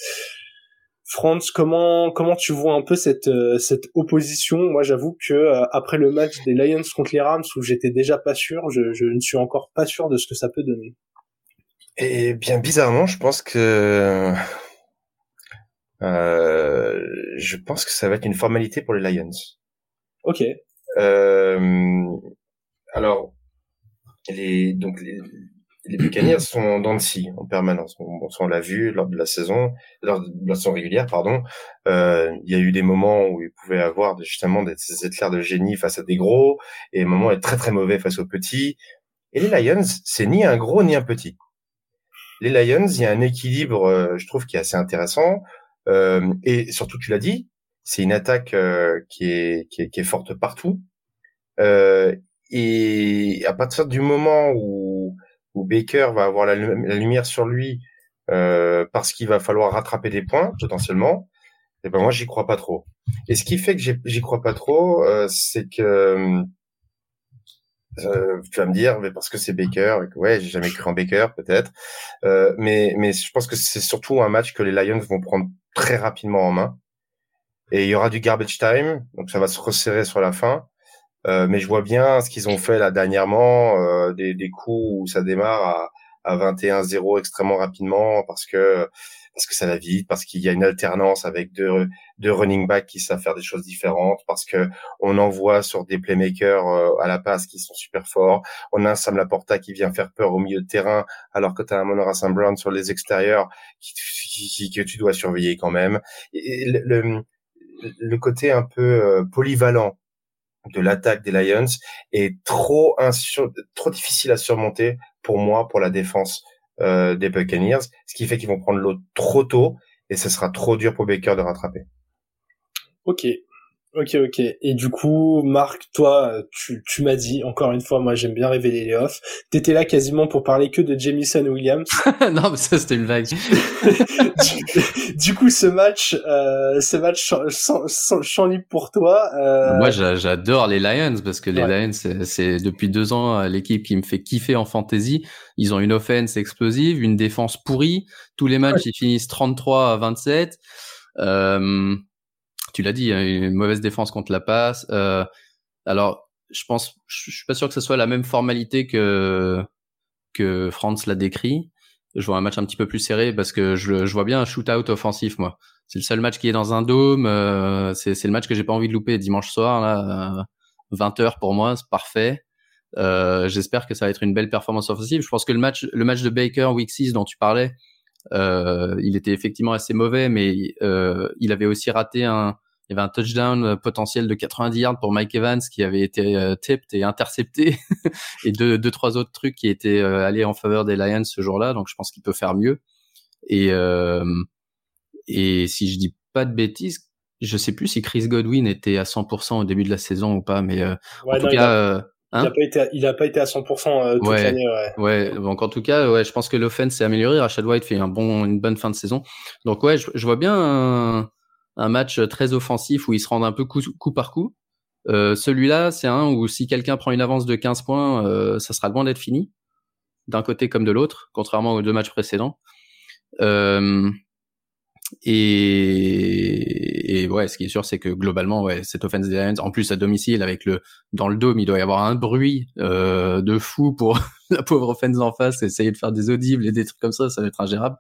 S1: Franz, comment comment tu vois un peu cette euh, cette opposition? Moi, j'avoue que euh, après le match des Lions contre les Rams, où j'étais déjà pas sûr, je, je ne suis encore pas sûr de ce que ça peut donner.
S3: Et bien bizarrement, je pense que euh, je pense que ça va être une formalité pour les Lions.
S1: Ok.
S3: Euh, alors, les, donc les, les Buccaneers sont dans le scie en permanence. On, on l'a vu lors de la saison, lors de la saison régulière, pardon. Euh, il y a eu des moments où ils pouvaient avoir justement des, ces éclairs de génie face à des gros, et des moments être très très mauvais face aux petits. Et les Lions, c'est ni un gros ni un petit. Les Lions, il y a un équilibre, euh, je trouve, qui est assez intéressant. Euh, et surtout, tu l'as dit, c'est une attaque euh, qui, est, qui, est, qui est forte partout. Euh, et à partir du moment où, où Baker va avoir la, la lumière sur lui, euh, parce qu'il va falloir rattraper des points potentiellement, et eh ben moi j'y crois pas trop. Et ce qui fait que j'y crois pas trop, euh, c'est que euh, tu vas me dire, mais parce que c'est Baker, et que, ouais, j'ai jamais cru en Baker peut-être, euh, mais mais je pense que c'est surtout un match que les Lions vont prendre très rapidement en main. Et il y aura du garbage time, donc ça va se resserrer sur la fin. Euh, mais je vois bien ce qu'ils ont fait là dernièrement, euh, des, des coups où ça démarre à, à 21-0 extrêmement rapidement parce que parce que ça va vite, parce qu'il y a une alternance avec deux, deux running backs qui savent faire des choses différentes, parce que on envoie sur des playmakers euh, à la passe qui sont super forts. On a un Sam Laporta qui vient faire peur au milieu de terrain, alors que tu as un Monora Sam Brown sur les extérieurs qui, qui, que tu dois surveiller quand même. Le, le côté un peu euh, polyvalent de l'attaque des Lions est trop insur trop difficile à surmonter pour moi pour la défense euh, des Buccaneers, ce qui fait qu'ils vont prendre l'eau trop tôt et ce sera trop dur pour Baker de rattraper.
S1: Ok, Ok, ok. Et du coup, Marc, toi, tu, tu m'as dit, encore une fois, moi j'aime bien révéler les offs. T'étais là quasiment pour parler que de Jamison Williams.
S2: non, mais ça c'était une vague.
S1: du, du, coup, ce match, euh, ce match sans, sans, champ libre pour toi. Euh...
S2: Moi, j'adore les Lions parce que les ouais. Lions, c'est depuis deux ans l'équipe qui me fait kiffer en fantasy. Ils ont une offense explosive, une défense pourrie. Tous les matchs, ouais. ils finissent 33 à 27. Euh, tu l'as dit, une mauvaise défense contre la passe. Euh, alors, je pense, je suis pas sûr que ce soit la même formalité que que France l'a décrit. Je vois un match un petit peu plus serré parce que je, vois bien un shootout offensif, moi. C'est le seul match qui est dans un dôme. Euh, c'est le match que j'ai pas envie de louper dimanche soir là, 20 heures pour moi, c'est parfait. Euh, J'espère que ça va être une belle performance offensive. Je pense que le match, le match de Baker Week 6 dont tu parlais, euh, il était effectivement assez mauvais, mais euh, il avait aussi raté un, il y avait un touchdown potentiel de 90 yards pour Mike Evans qui avait été euh, tipped et intercepté, et deux, deux trois autres trucs qui étaient euh, allés en faveur des Lions ce jour-là. Donc je pense qu'il peut faire mieux. Et euh, et si je dis pas de bêtises, je sais plus si Chris Godwin était à 100% au début de la saison ou pas, mais ouais, en tout cas.
S1: Hein il a pas été, à, il a pas été à 100% euh, toute
S2: ouais,
S1: l'année. Ouais.
S2: ouais. Donc en tout cas, ouais, je pense que l'offense s'est améliorée. Rashad White fait un bon, une bonne fin de saison. Donc ouais, je, je vois bien un, un, match très offensif où ils se rendent un peu coup, coup par coup. Euh, Celui-là, c'est un où si quelqu'un prend une avance de 15 points, euh, ça sera loin d'être fini, d'un côté comme de l'autre, contrairement aux deux matchs précédents. Euh, et, et, ouais, ce qui est sûr, c'est que globalement, ouais, cette offense des Lions, en plus à domicile avec le dans le dôme, il doit y avoir un bruit euh, de fou pour la pauvre offense en face, essayer de faire des audibles et des trucs comme ça, ça va être ingérable.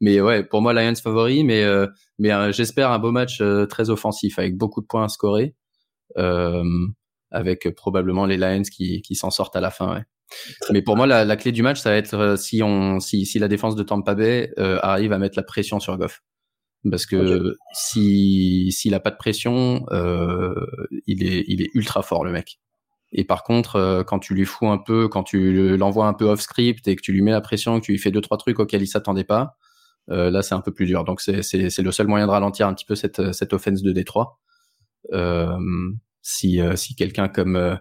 S2: Mais ouais, pour moi, Lions favori, mais mais j'espère un beau match très offensif avec beaucoup de points à scorer, avec probablement les Lions qui qui s'en sortent à la fin. Ouais. Mais pour moi, la, la, clé du match, ça va être euh, si on, si, si la défense de Tampa Bay euh, arrive à mettre la pression sur Goff. Parce que si s'il a pas de pression, euh, il est il est ultra fort le mec. Et par contre, euh, quand tu lui fous un peu, quand tu l'envoies un peu off script et que tu lui mets la pression, que tu lui fais deux trois trucs auxquels il s'attendait pas, euh, là c'est un peu plus dur. Donc c'est c'est c'est le seul moyen de ralentir un petit peu cette cette offense de Détroit. Euh, si si quelqu'un comme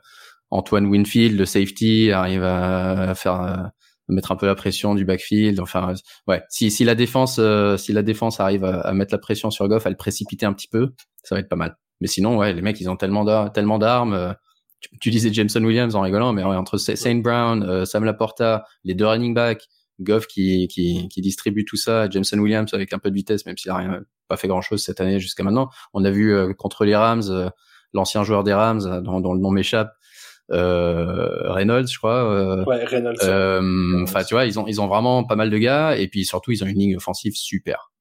S2: Antoine Winfield, le safety, arrive à, faire mettre un peu la pression du backfield. Enfin, ouais, si, si la défense, euh, si la défense arrive à, mettre la pression sur Goff, à le précipiter un petit peu, ça va être pas mal. Mais sinon, ouais, les mecs, ils ont tellement d'armes. Euh, tu, disais Jameson Williams en rigolant, mais entre Saint Brown, euh, Sam Laporta, les deux running backs, Goff qui, qui, qui distribue tout ça, Jameson Williams avec un peu de vitesse, même s'il a rien, pas fait grand chose cette année jusqu'à maintenant. On a vu contre les Rams, l'ancien joueur des Rams, dont, dont le nom m'échappe, euh, Reynolds, je crois.
S1: Euh, ouais, Reynolds.
S2: Euh, enfin, tu vois, ils ont ils ont vraiment pas mal de gars et puis surtout ils ont une ligne offensive super.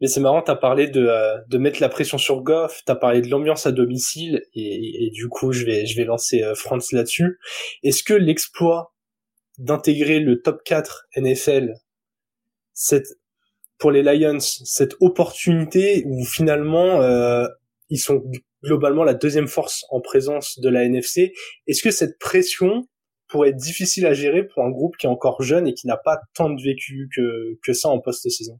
S1: Mais c'est marrant, t'as parlé de de mettre la pression sur Goff, t'as parlé de l'ambiance à domicile et, et, du coup je vais je vais lancer France là-dessus. Est-ce que l'exploit d'intégrer le top 4 NFL cette pour les Lions cette opportunité où finalement euh, ils sont globalement la deuxième force en présence de la NFC. Est-ce que cette pression pourrait être difficile à gérer pour un groupe qui est encore jeune et qui n'a pas tant de vécu que, que ça en post-saison?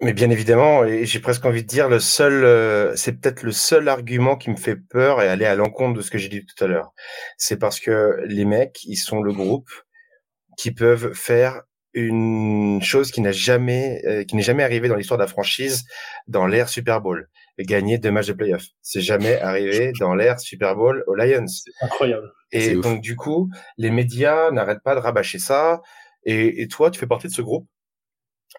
S3: Mais bien évidemment, et j'ai presque envie de dire le seul, euh, c'est peut-être le seul argument qui me fait peur et aller à l'encontre de ce que j'ai dit tout à l'heure. C'est parce que les mecs, ils sont le groupe qui peuvent faire une chose qui n'a jamais, euh, qui n'est jamais arrivée dans l'histoire de la franchise dans l'ère Super Bowl gagner deux matchs de playoff. C'est jamais arrivé dans l'ère Super Bowl aux Lions.
S1: incroyable.
S3: Et donc du coup, les médias n'arrêtent pas de rabâcher ça. Et, et, toi, tu fais partie de ce groupe.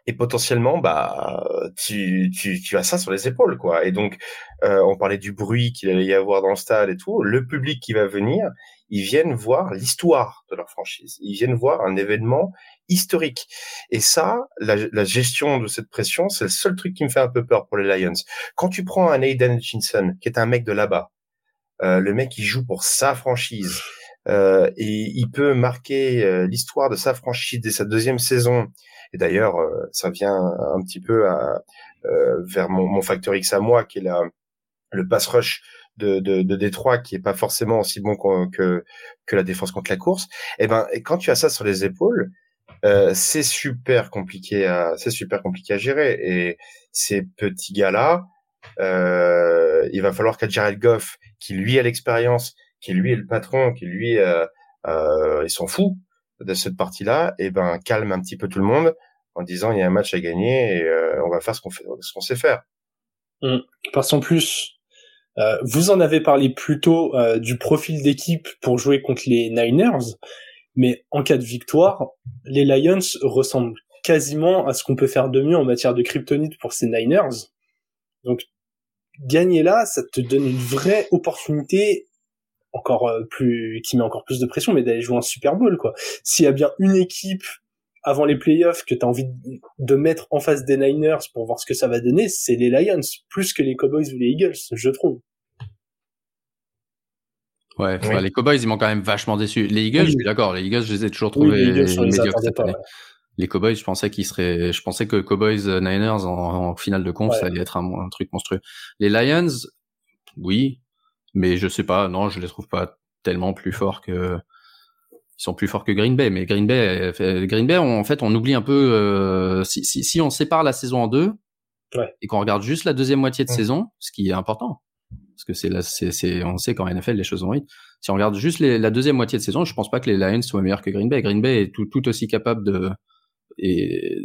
S3: Et potentiellement, bah, tu, tu, tu as ça sur les épaules, quoi. Et donc, euh, on parlait du bruit qu'il allait y avoir dans le stade et tout. Le public qui va venir, ils viennent voir l'histoire de leur franchise. Ils viennent voir un événement historique. Et ça, la, la gestion de cette pression, c'est le seul truc qui me fait un peu peur pour les Lions. Quand tu prends un Aiden Hutchinson, qui est un mec de là-bas, euh, le mec qui joue pour sa franchise, euh, et il peut marquer euh, l'histoire de sa franchise dès sa deuxième saison. Et d'ailleurs, euh, ça vient un petit peu à, euh, vers mon, mon facteur X à moi, qui est la, le pass rush de, de, de Détroit qui est pas forcément aussi bon que, que la défense contre la course, et eh ben quand tu as ça sur les épaules, euh, c'est super compliqué à c'est super compliqué à gérer et ces petits gars là, euh, il va falloir qu'à Jared Goff qui lui a l'expérience, qui lui est le patron, qui lui euh, euh, ils s'en fout de cette partie là, et eh ben calme un petit peu tout le monde en disant il y a un match à gagner et euh, on va faire ce qu'on fait ce qu'on sait faire.
S1: Mmh. Parce qu'en plus, euh, vous en avez parlé plus tôt du profil d'équipe pour jouer contre les Niners, mais en cas de victoire, les Lions ressemblent quasiment à ce qu'on peut faire de mieux en matière de kryptonite pour ces Niners. Donc gagner là, ça te donne une vraie opportunité encore euh, plus qui met encore plus de pression mais d'aller jouer un Super Bowl quoi. S'il y a bien une équipe avant les playoffs que tu as envie de mettre en face des Niners pour voir ce que ça va donner, c'est les Lions, plus que les Cowboys ou les Eagles, je trouve.
S2: Ouais, les Cowboys, ils m'ont quand même vachement déçu. Les Eagles, je suis d'accord, les Eagles, je les ai toujours trouvés médiocres cette année. Les Cowboys, je pensais qu'ils seraient, je pensais que Cowboys euh, Niners en, finale de conf, ça allait être un, un, truc monstrueux. Les Lions, oui, mais je sais pas, non, je les trouve pas tellement plus forts que, ils sont plus forts que Green Bay, mais Green Bay, euh, Green Bay, en fait, on oublie un peu euh, si, si, si, on sépare la saison en deux ouais. et qu'on regarde juste la deuxième moitié de saison, ce qui est important, parce que c'est là, c'est, on sait qu'en NFL les choses vont vite. Si on regarde juste les, la deuxième moitié de saison, je pense pas que les Lions soient meilleurs que Green Bay. Green Bay est tout, tout aussi capable de et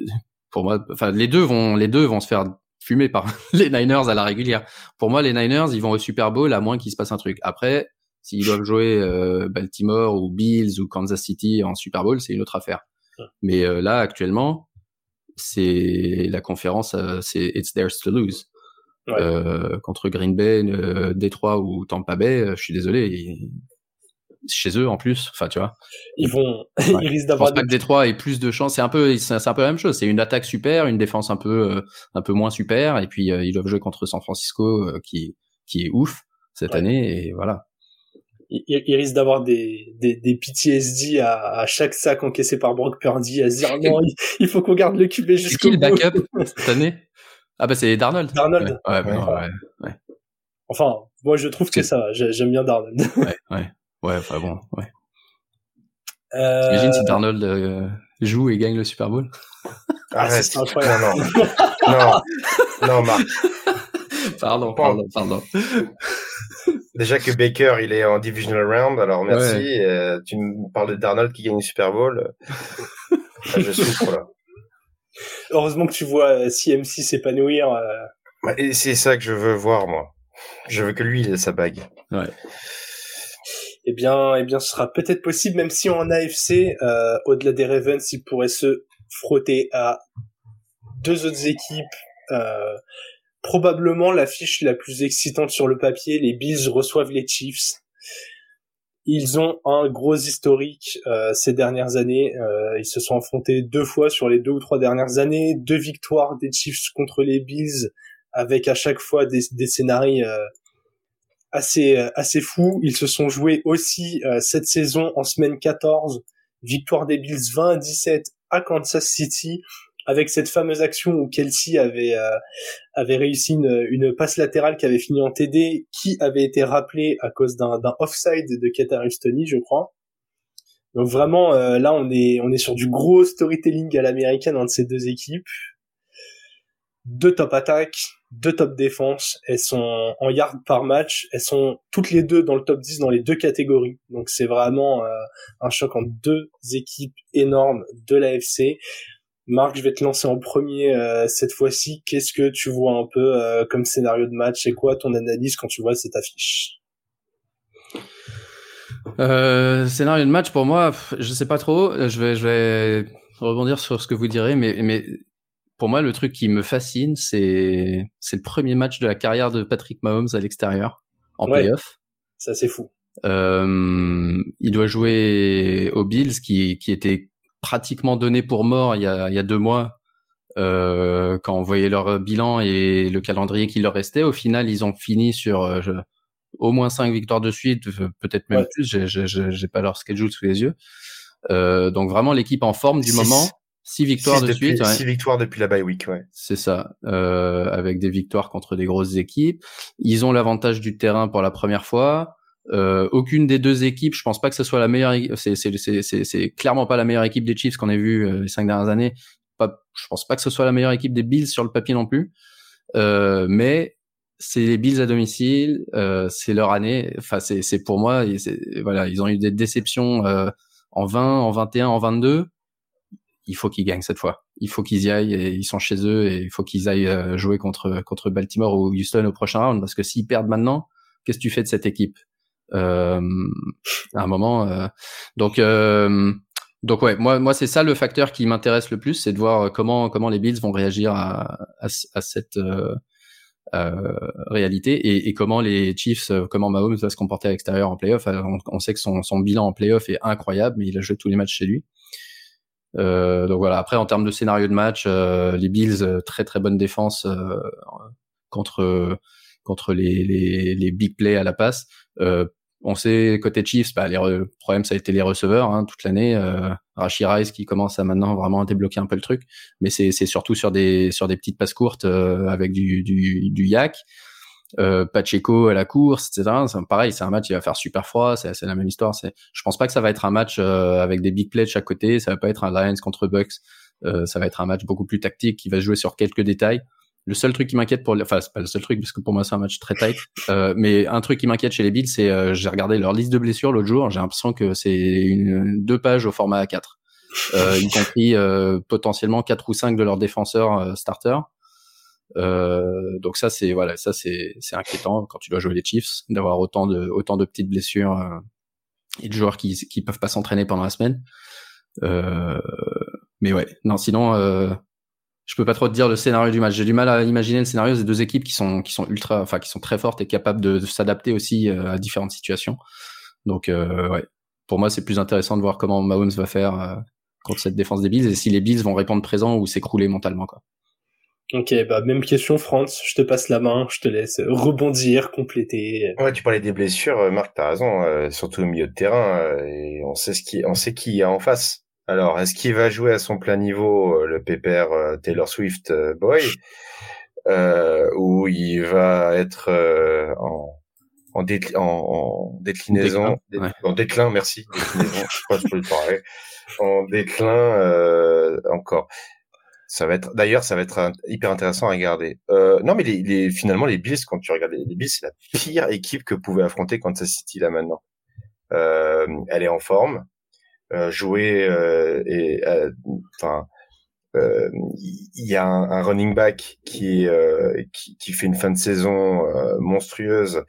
S2: pour moi, enfin les deux vont, les deux vont se faire fumer par les Niners à la régulière. Pour moi, les Niners, ils vont au Super Bowl à moins qu'il se passe un truc. Après, S'ils doivent jouer euh, Baltimore ou Bills ou Kansas City en Super Bowl, c'est une autre affaire. Mais euh, là, actuellement, c'est la conférence, euh, c'est it's theirs to lose. Contre Green Bay, Detroit ou Tampa Bay, je suis désolé, chez eux en plus. Enfin, tu vois.
S1: Ils vont, ils risquent d'avoir.
S2: Je pense pas que Détroit ait plus de chance. C'est un peu, c'est un peu la même chose. C'est une attaque super, une défense un peu, euh, un peu moins super, et puis euh, ils doivent jouer contre San Francisco, euh, qui, qui est ouf cette année, et voilà.
S1: Ils, ils risquent d'avoir des, des, des PTSD à, à, chaque sac encaissé par Brock Purdy, à se dire non, il, faut qu'on garde le QB jusqu'au
S2: bout. C'est qui le backup cette année? Ah bah c'est Darnold.
S1: Darnold.
S2: Ouais, ouais, ouais, ouais.
S1: Enfin, moi je trouve que ça, j'aime bien Darnold.
S2: ouais, ouais, ouais, enfin bon, ouais. Euh... T'imagines si Darnold euh, joue et gagne le Super Bowl?
S3: Arrête, c'est incroyable. Non, non, non, non, Marc.
S2: Pardon, pardon, pardon.
S3: Déjà que Baker, il est en divisional round, alors merci. Ouais. Euh, tu me parles de Darnold qui gagne le Super Bowl. je souffre là.
S1: Heureusement que tu vois CMC s'épanouir. Euh...
S3: Et c'est ça que je veux voir, moi. Je veux que lui, il ait sa bague.
S2: Ouais.
S1: Eh bien, eh bien, ce sera peut-être possible, même si en AFC, euh, au-delà des Ravens, il pourrait se frotter à deux autres équipes. Euh, probablement l'affiche la plus excitante sur le papier. Les Bills reçoivent les Chiefs. Ils ont un gros historique euh, ces dernières années. Euh, ils se sont affrontés deux fois sur les deux ou trois dernières années. Deux victoires des Chiefs contre les Bills avec à chaque fois des, des scénarios euh, assez euh, assez fous. Ils se sont joués aussi euh, cette saison en semaine 14, victoire des Bills 20 à 17 à Kansas City avec cette fameuse action où Kelsey avait avait réussi une, passe latérale qui avait fini en TD, qui avait été rappelé à cause d'un offside de Kadarius Toney, je crois. Donc vraiment là on est on est sur du gros storytelling à l'américaine entre ces deux équipes. Deux top attaques, deux top défenses, elles sont en yard par match, elles sont toutes les deux dans le top 10 dans les deux catégories. Donc c'est vraiment euh, un choc entre deux équipes énormes de l'AFC. Marc, je vais te lancer en premier euh, cette fois-ci. Qu'est-ce que tu vois un peu euh, comme scénario de match C'est quoi ton analyse quand tu vois cette affiche?
S2: Scénario de match pour moi, je sais pas trop. Je vais, je vais rebondir sur ce que vous direz, mais, mais pour moi, le truc qui me fascine, c'est c'est le premier match de la carrière de Patrick Mahomes à l'extérieur en playoff.
S1: Ça c'est fou.
S2: Euh, il doit jouer aux Bills, qui qui était pratiquement donné pour mort il y a il y a deux mois. Euh, quand on voyait leur bilan et le calendrier qui leur restait, au final, ils ont fini sur euh, au moins cinq victoires de suite, peut-être même plus. J'ai, j'ai, pas leur schedule sous les yeux. Euh, donc vraiment l'équipe en forme du moment. Six victoires de suite.
S3: Six victoires depuis la bye week, ouais.
S2: C'est ça, euh, avec des victoires contre des grosses équipes. Ils ont l'avantage du terrain pour la première fois. Euh, aucune des deux équipes, je pense pas que ce soit la meilleure. C'est c'est clairement pas la meilleure équipe des Chiefs qu'on ait vu euh, les cinq dernières années. Pas, je pense pas que ce soit la meilleure équipe des Bills sur le papier non plus. Euh, mais c'est les Bills à domicile, euh, c'est leur année. Enfin, c'est pour moi, voilà, ils ont eu des déceptions euh, en 20, en 21, en 22 il faut qu'ils gagnent cette fois. Il faut qu'ils y aillent et ils sont chez eux et il faut qu'ils aillent euh, jouer contre contre Baltimore ou Houston au prochain round parce que s'ils perdent maintenant, qu'est-ce que tu fais de cette équipe? À un moment, euh, donc euh, donc ouais, moi moi c'est ça le facteur qui m'intéresse le plus, c'est de voir comment comment les Bills vont réagir à à, à cette euh, réalité et, et, comment les Chiefs, comment Mahomes va se comporter à l'extérieur en playoff. On, sait que son, son bilan en playoff est incroyable, mais il a joué tous les matchs chez lui. Euh, donc voilà. Après, en termes de scénario de match, euh, les Bills euh, très très bonne défense contre contre les, les, les big plays à la passe. On sait côté Chiefs, bah, les problèmes ça a été les receveurs hein, toute l'année. Euh, Rashi Rice qui commence à maintenant vraiment débloquer un peu le truc, mais c'est surtout sur des sur des petites passes courtes avec du du, du yak euh, Pacheco à la course, etc. Pareil, c'est un match qui va faire super froid, c'est la même histoire. C'est, je pense pas que ça va être un match euh, avec des big plays de chaque côté. Ça va pas être un Lions contre Bucks. Euh, ça va être un match beaucoup plus tactique qui va jouer sur quelques détails. Le seul truc qui m'inquiète pour, enfin c'est pas le seul truc parce que pour moi c'est un match très tight. Euh, mais un truc qui m'inquiète chez les Bills, c'est euh, j'ai regardé leur liste de blessures l'autre jour. J'ai l'impression que c'est une deux pages au format A4, euh, y compris potentiellement quatre ou cinq de leurs défenseurs starters. Euh, donc ça c'est voilà, ça c'est c'est inquiétant quand tu dois jouer les Chiefs d'avoir autant de autant de petites blessures euh, et de joueurs qui qui peuvent pas s'entraîner pendant la semaine. Euh, mais ouais, non sinon euh, je peux pas trop te dire le scénario du match. J'ai du mal à imaginer le scénario des deux équipes qui sont qui sont ultra, enfin qui sont très fortes et capables de, de s'adapter aussi euh, à différentes situations. Donc, ouais. Pour moi, c'est plus intéressant de voir comment Mahomes va faire contre cette défense des Bills et si les Bills vont répondre présent ou s'écrouler mentalement, quoi.
S1: Ok, bah même question France, je te passe la main, je te laisse rebondir, compléter.
S3: Ouais, tu parlais des blessures, euh, Marc, t'as raison, euh, surtout au milieu de terrain, euh, et on sait ce qui, on sait qui y a en face. Alors, est-ce qu'il va jouer à son plein niveau le pépère Taylor Swift boy, ou il va être en en, en, déclinaison, en déclin, merci, déclinaison, je crois que je peux le parler, en déclin encore. Ça va être, d'ailleurs, ça va être hyper intéressant à regarder. Euh, non, mais les, les, finalement, les Bills, quand tu regardes les Bills, c'est la pire équipe que pouvait affronter Kansas City là maintenant. Euh, elle est en forme, euh, jouer euh, et, euh, enfin, euh, il y a un, un, running back qui, qui, qui fait une fin de saison monstrueuse,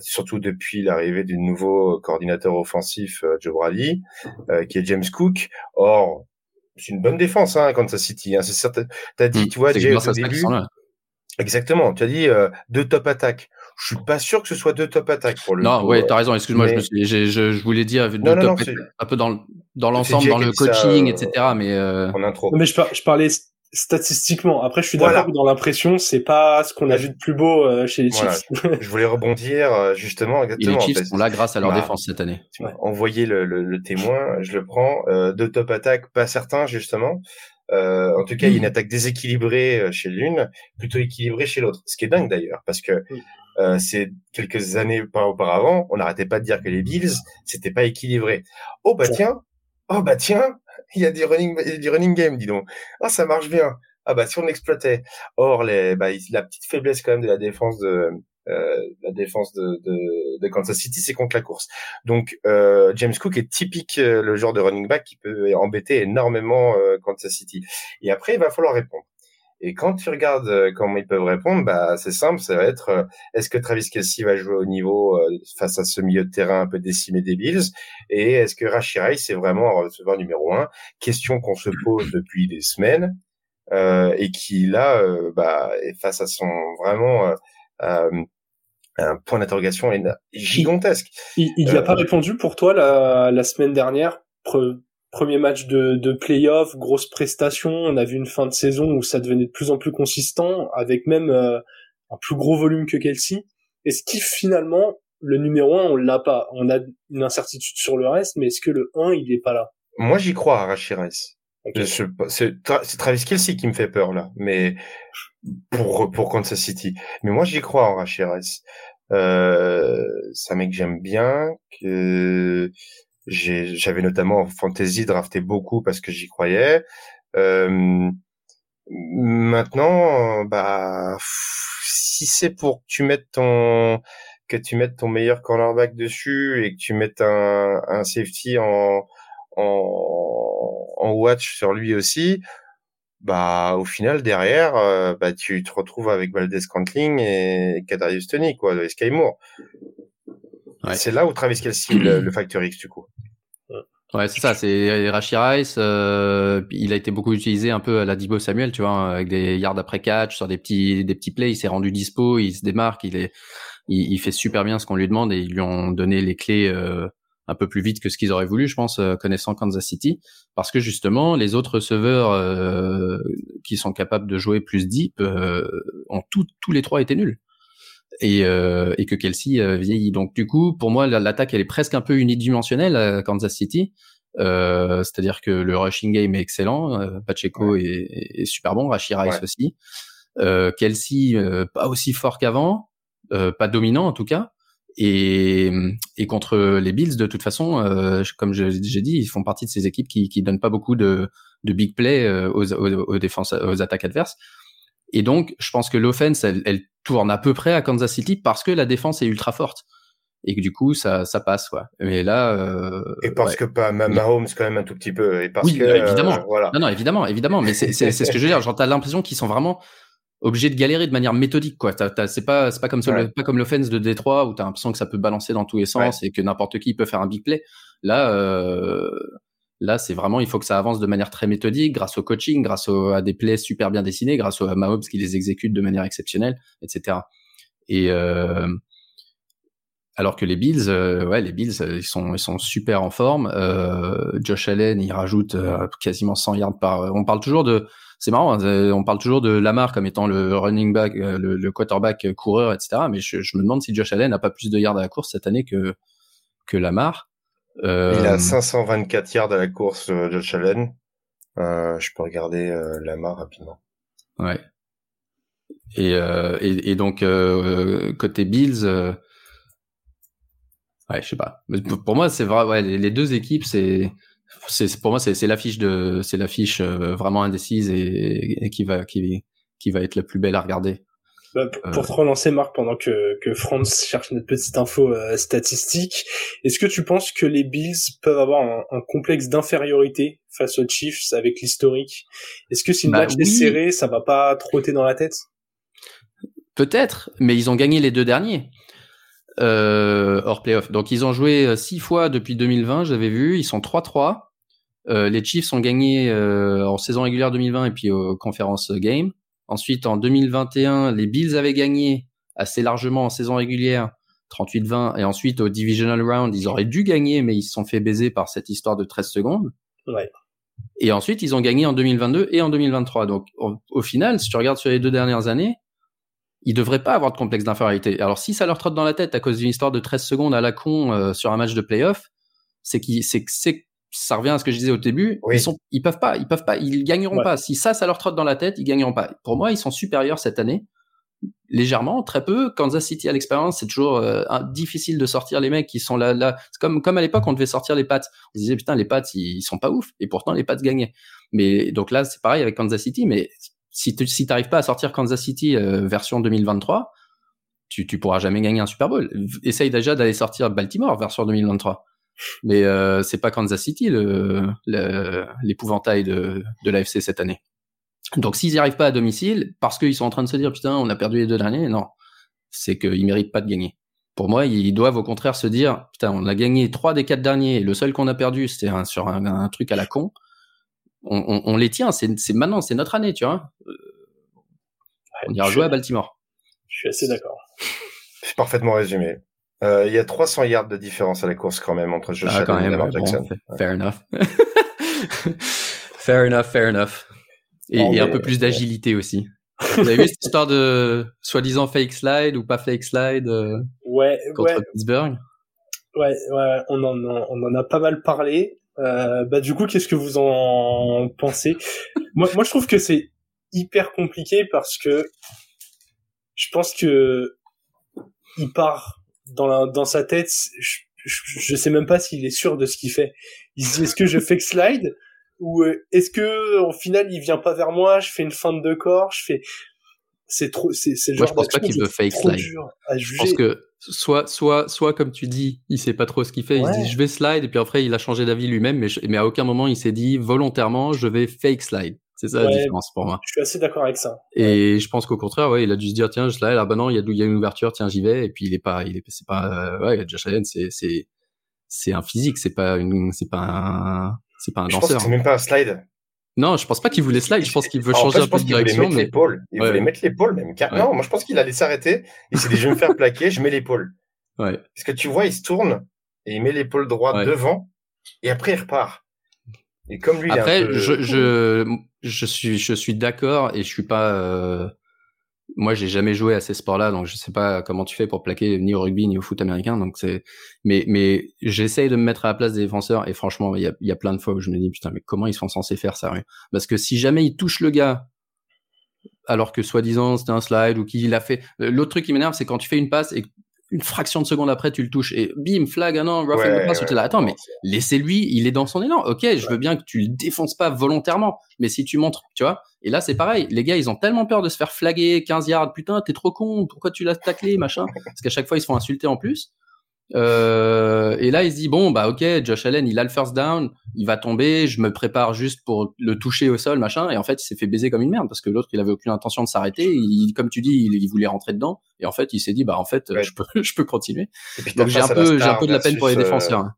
S3: surtout depuis l'arrivée du nouveau coordinateur offensif Joe Brady, qui est James Cook. Or, c'est une bonne défense, hein, Kansas City. Hein, c'est certain. T'as dit, mmh, tu vois, Jay, au début. Exactement. Tu as dit euh, deux top attaques. Je suis pas sûr que ce soit deux top attaques pour le.
S2: Non, ouais, t'as raison. Excuse-moi, je, je, je, voulais dire deux top un peu dans dans l'ensemble, dans le coaching, etc. Mais euh...
S3: en intro.
S1: Mais je, je parlais statistiquement. Après, je suis d'accord dans l'impression, c'est pas ce qu'on a vu de plus beau euh, chez les Chiefs.
S3: je voulais rebondir euh, justement. Exactement,
S2: Et les Chiefs sont là grâce à leur bah, défense cette année.
S3: Envoyer le, le, le, témoin, je le prends. Euh, deux top attaques, pas certains justement. Euh, en tout cas, il y a une attaque déséquilibrée chez l'une, plutôt équilibrée chez l'autre. Ce qui est dingue d'ailleurs, parce que euh, c'est quelques années auparavant, on n'arrêtait pas de dire que les Bills, c'était pas équilibré. Oh bah tiens, oh bah tiens, il y a des running, du running game, dis donc. Ah, ça marche bien. Ah bah si on exploitait. Or, les, bah, la petite faiblesse quand même de la défense de euh, la défense de, de, de, Kansas City, c'est contre la course. Donc euh, James Cook est typique euh, le genre de running back qui peut embêter énormément euh, Kansas City. Et après, il va falloir répondre. Et quand tu regardes euh, comment ils peuvent répondre, bah c'est simple, ça va être euh, est-ce que Travis Kelsey va jouer au niveau euh, face à ce milieu de terrain un peu décimé des Bills? Et est-ce que Rashi c'est vraiment un receveur numéro un? Question qu'on se pose depuis des semaines euh, et qui là bah, est face à son vraiment un point d'interrogation gigantesque.
S1: Il n'y a pas répondu pour toi la, la semaine dernière premier match de, de playoff, grosse prestation. On a vu une fin de saison où ça devenait de plus en plus consistant, avec même euh, un plus gros volume que Kelsey. Est-ce qu'il finalement, le numéro 1, on l'a pas? On a une incertitude sur le reste, mais est-ce que le 1, il est pas là?
S3: Moi, j'y crois à Rachires. C'est Travis Kelsey qui me fait peur là, mais pour pour Kansas City. Mais moi, j'y crois en Rachires. Euh, c'est un mec que j'aime bien, que j'avais notamment en fantasy drafté beaucoup parce que j'y croyais. Euh, maintenant, bah, si c'est pour que tu mettes ton que tu mettes ton meilleur cornerback dessus et que tu mettes un, un safety en, en, en watch sur lui aussi, bah au final derrière, euh, bah tu te retrouves avec Valdez Cantling et Kadarius Tony quoi, et Sky Moore. C'est là où Travis Kelsey, le, le facteur X, du coup.
S2: Ouais, c'est ça, c'est Rashi Rice. Euh, il a été beaucoup utilisé un peu à la Dibo Samuel, tu vois, avec des yards après catch, sur des petits des petits plays. Il s'est rendu dispo, il se démarque, il est, il, fait super bien ce qu'on lui demande et ils lui ont donné les clés euh, un peu plus vite que ce qu'ils auraient voulu, je pense, euh, connaissant Kansas City, parce que justement les autres receveurs euh, qui sont capables de jouer plus deep ont tous tous les trois été nuls et, euh, et que Kelsey euh, vieillit. Donc du coup, pour moi, l'attaque elle est presque un peu unidimensionnelle à Kansas City. Euh, c'est-à-dire que le rushing game est excellent, euh, Pacheco est, est, super bon, Rashi Rice aussi. Euh, Kelsey pas aussi fort qu'avant, pas dominant en tout cas. Et, et contre les Bills, de toute façon, comme j'ai dit, ils font partie de ces équipes qui, qui donnent pas beaucoup de, de big play aux, aux, aux, défenses, aux attaques adverses. Et donc, je pense que l'offense, elle, elle, tourne à peu près à Kansas City parce que la défense est ultra forte et que du coup ça ça passe quoi. Mais là euh,
S3: et parce que pas Mahomes quand même un tout petit peu et parce
S2: oui,
S3: que
S2: évidemment.
S3: Euh, voilà.
S2: Non non évidemment évidemment mais c'est c'est ce que je veux dire. Genre t'as l'impression qu'ils sont vraiment obligés de galérer de manière méthodique quoi. c'est pas c'est pas comme ça, pas comme l'offense de Détroit où t'as l'impression que ça peut balancer dans tous les sens et que n'importe qui peut faire un big play. Là euh, Là, c'est vraiment, il faut que ça avance de manière très méthodique, grâce au coaching, grâce à des plays super bien dessinés, grâce à Mahomes qui les exécute de manière exceptionnelle, etc. Et, euh, alors que les Bills, ouais, les Bills, ils sont, ils sont super en forme. Josh Allen, il rajoute quasiment 100 yards par. On parle toujours de, c'est marrant, hein, on parle toujours de Lamar comme étant le running back, le, quarterback coureur, etc. Mais je, me demande si Josh Allen n'a pas plus de yards à la course cette année que Lamar.
S3: Euh... Il a 524 yards à la course, Josh Allen. Euh, je peux regarder euh, Lamar rapidement.
S2: Ouais. Et, euh, et, et, donc euh, côté Bills, euh, ouais, je sais pas. Mais pour moi, c'est vrai. Ouais, les, deux équipes, c'est, c'est pour moi, c'est l'affiche de, c'est l'affiche vraiment indécise et, et, qui va, qui, qui va être la plus belle à regarder.
S1: Bah, pour te relancer, Marc, pendant que, que Franz cherche notre petite info euh, statistique, est-ce que tu penses que les Bills peuvent avoir un, un complexe d'infériorité face aux Chiefs avec l'historique? Est-ce que si le bah, match est serré, ça va pas trotter dans la tête?
S2: Peut-être, mais ils ont gagné les deux derniers euh, hors playoff. Donc ils ont joué euh, six fois depuis 2020, j'avais vu, ils sont 3-3. Euh, les Chiefs ont gagné euh, en saison régulière 2020 et puis aux conférences game. Ensuite, en 2021, les Bills avaient gagné assez largement en saison régulière, 38-20. Et ensuite, au divisional round, ils auraient dû gagner, mais ils se sont fait baiser par cette histoire de 13 secondes.
S1: Ouais.
S2: Et ensuite, ils ont gagné en 2022 et en 2023. Donc, au, final, si tu regardes sur les deux dernières années, ils devraient pas avoir de complexe d'infériorité. Alors, si ça leur trotte dans la tête à cause d'une histoire de 13 secondes à la con euh, sur un match de playoff, c'est qu'ils, c'est, c'est ça revient à ce que je disais au début. Ils sont, ils peuvent pas, ils peuvent pas, ils gagneront pas. Si ça, ça leur trotte dans la tête, ils gagneront pas. Pour moi, ils sont supérieurs cette année, légèrement, très peu. Kansas City à l'expérience, c'est toujours euh, difficile de sortir les mecs qui sont là, là. C'est comme, comme à l'époque, on devait sortir les pattes. On disait putain, les pattes, ils, sont pas ouf, et pourtant les pattes gagnaient. Mais donc là, c'est pareil avec Kansas City. Mais si tu si t'arrives pas à sortir Kansas City euh, version 2023, tu tu pourras jamais gagner un Super Bowl. Essaye déjà d'aller sortir Baltimore version 2023 mais euh, c'est pas Kansas City l'épouvantail de, de l'AFC cette année. Donc s'ils n'y arrivent pas à domicile, parce qu'ils sont en train de se dire putain on a perdu les deux derniers, non, c'est qu'ils méritent pas de gagner. Pour moi, ils doivent au contraire se dire putain on a gagné trois des quatre derniers, le seul qu'on a perdu c'était sur un, truc à la con. On, les tient, c'est maintenant, c'est notre année, tu vois. Euh, on ira jouer à Baltimore.
S1: Je suis assez d'accord.
S3: C'est parfaitement résumé. Euh, il y a 300 yards de différence à la course quand même entre Josh ah, Allen et Lamar Jackson.
S2: fair enough. fair enough, fair enough. Et, un peu plus d'agilité aussi. Vous avez vu cette histoire de soi-disant fake slide ou pas fake slide euh,
S1: ouais,
S2: contre
S1: ouais.
S2: Pittsburgh?
S1: Ouais, ouais, on en, on en a pas mal parlé. Euh, bah du coup, qu'est-ce que vous en pensez? Moi, moi, je trouve que c'est hyper compliqué parce que je pense que il part dans, la, dans sa tête, je, je, sais même pas s'il est sûr de ce qu'il fait. Il se dit est-ce que je fake slide ou euh, est-ce que au final il vient pas vers moi, je fais une feinte de corps, je fais c'est trop c'est c'est
S2: genre je pense pas qu'il veut fake slide. Je pense que soit soit soit comme tu dis, il sait pas trop ce qu'il fait, il se dit je vais slide et puis après il a changé d'avis lui-même mais mais à aucun moment il s'est dit volontairement je vais fake slide. C'est ça la différence pour moi.
S1: Je suis assez d'accord avec ça.
S2: Et je pense qu'au contraire, ouais, il a dû se dire tiens, je là, là, bah non, il y a, il y a une ouverture, tiens, j'y vais. Et puis il est pas, il est, c'est pas, euh, ouais, Josh Allen, c'est, c'est, c'est un physique, c'est pas une, c'est pas un, c'est pas un
S3: je
S2: danseur.
S3: c'est même pas un slide.
S2: Non, je pense pas qu'il voulait slide. Je pense qu'il veut changer un peu de direction.
S3: Voulait mettre l'épaule. Il voulait mettre l'épaule même. Non, moi je pense qu'il allait s'arrêter. Il s'est dit je vais me faire plaquer, je mets l'épaule.
S2: Ouais.
S3: Parce que tu vois, il se tourne et il met l'épaule droite devant et après il repart. Et comme lui,
S2: après, il un peu... je, je, je suis, je suis d'accord et je suis pas. Euh... Moi, j'ai jamais joué à ces sports-là, donc je sais pas comment tu fais pour plaquer ni au rugby ni au foot américain. Donc c'est, mais mais j'essaye de me mettre à la place des défenseurs et franchement, il y a, y a plein de fois où je me dis putain, mais comment ils sont censés faire ça Parce que si jamais ils touchent le gars alors que soi-disant c'était un slide ou qu'il a fait. L'autre truc qui m'énerve, c'est quand tu fais une passe et une fraction de seconde après, tu le touches et bim, flag, ah non, rough ouais, pass, là, attends, mais laissez-lui, il est dans son élan. Ok, je veux bien que tu le défonces pas volontairement, mais si tu montres, tu vois. Et là, c'est pareil. Les gars, ils ont tellement peur de se faire flaguer 15 yards. Putain, t'es trop con. Pourquoi tu l'as taclé, machin? Parce qu'à chaque fois, ils se font insulter en plus. Euh, et là, il se dit bon, bah ok, Josh Allen, il a le first down, il va tomber, je me prépare juste pour le toucher au sol, machin. Et en fait, il s'est fait baiser comme une merde parce que l'autre, il avait aucune intention de s'arrêter. Il, comme tu dis, il, voulait rentrer dedans. Et en fait, il s'est dit bah en fait, je peux, je peux continuer. Donc j'ai un peu, j'ai un peu de la peine pour les défenseurs. Euh,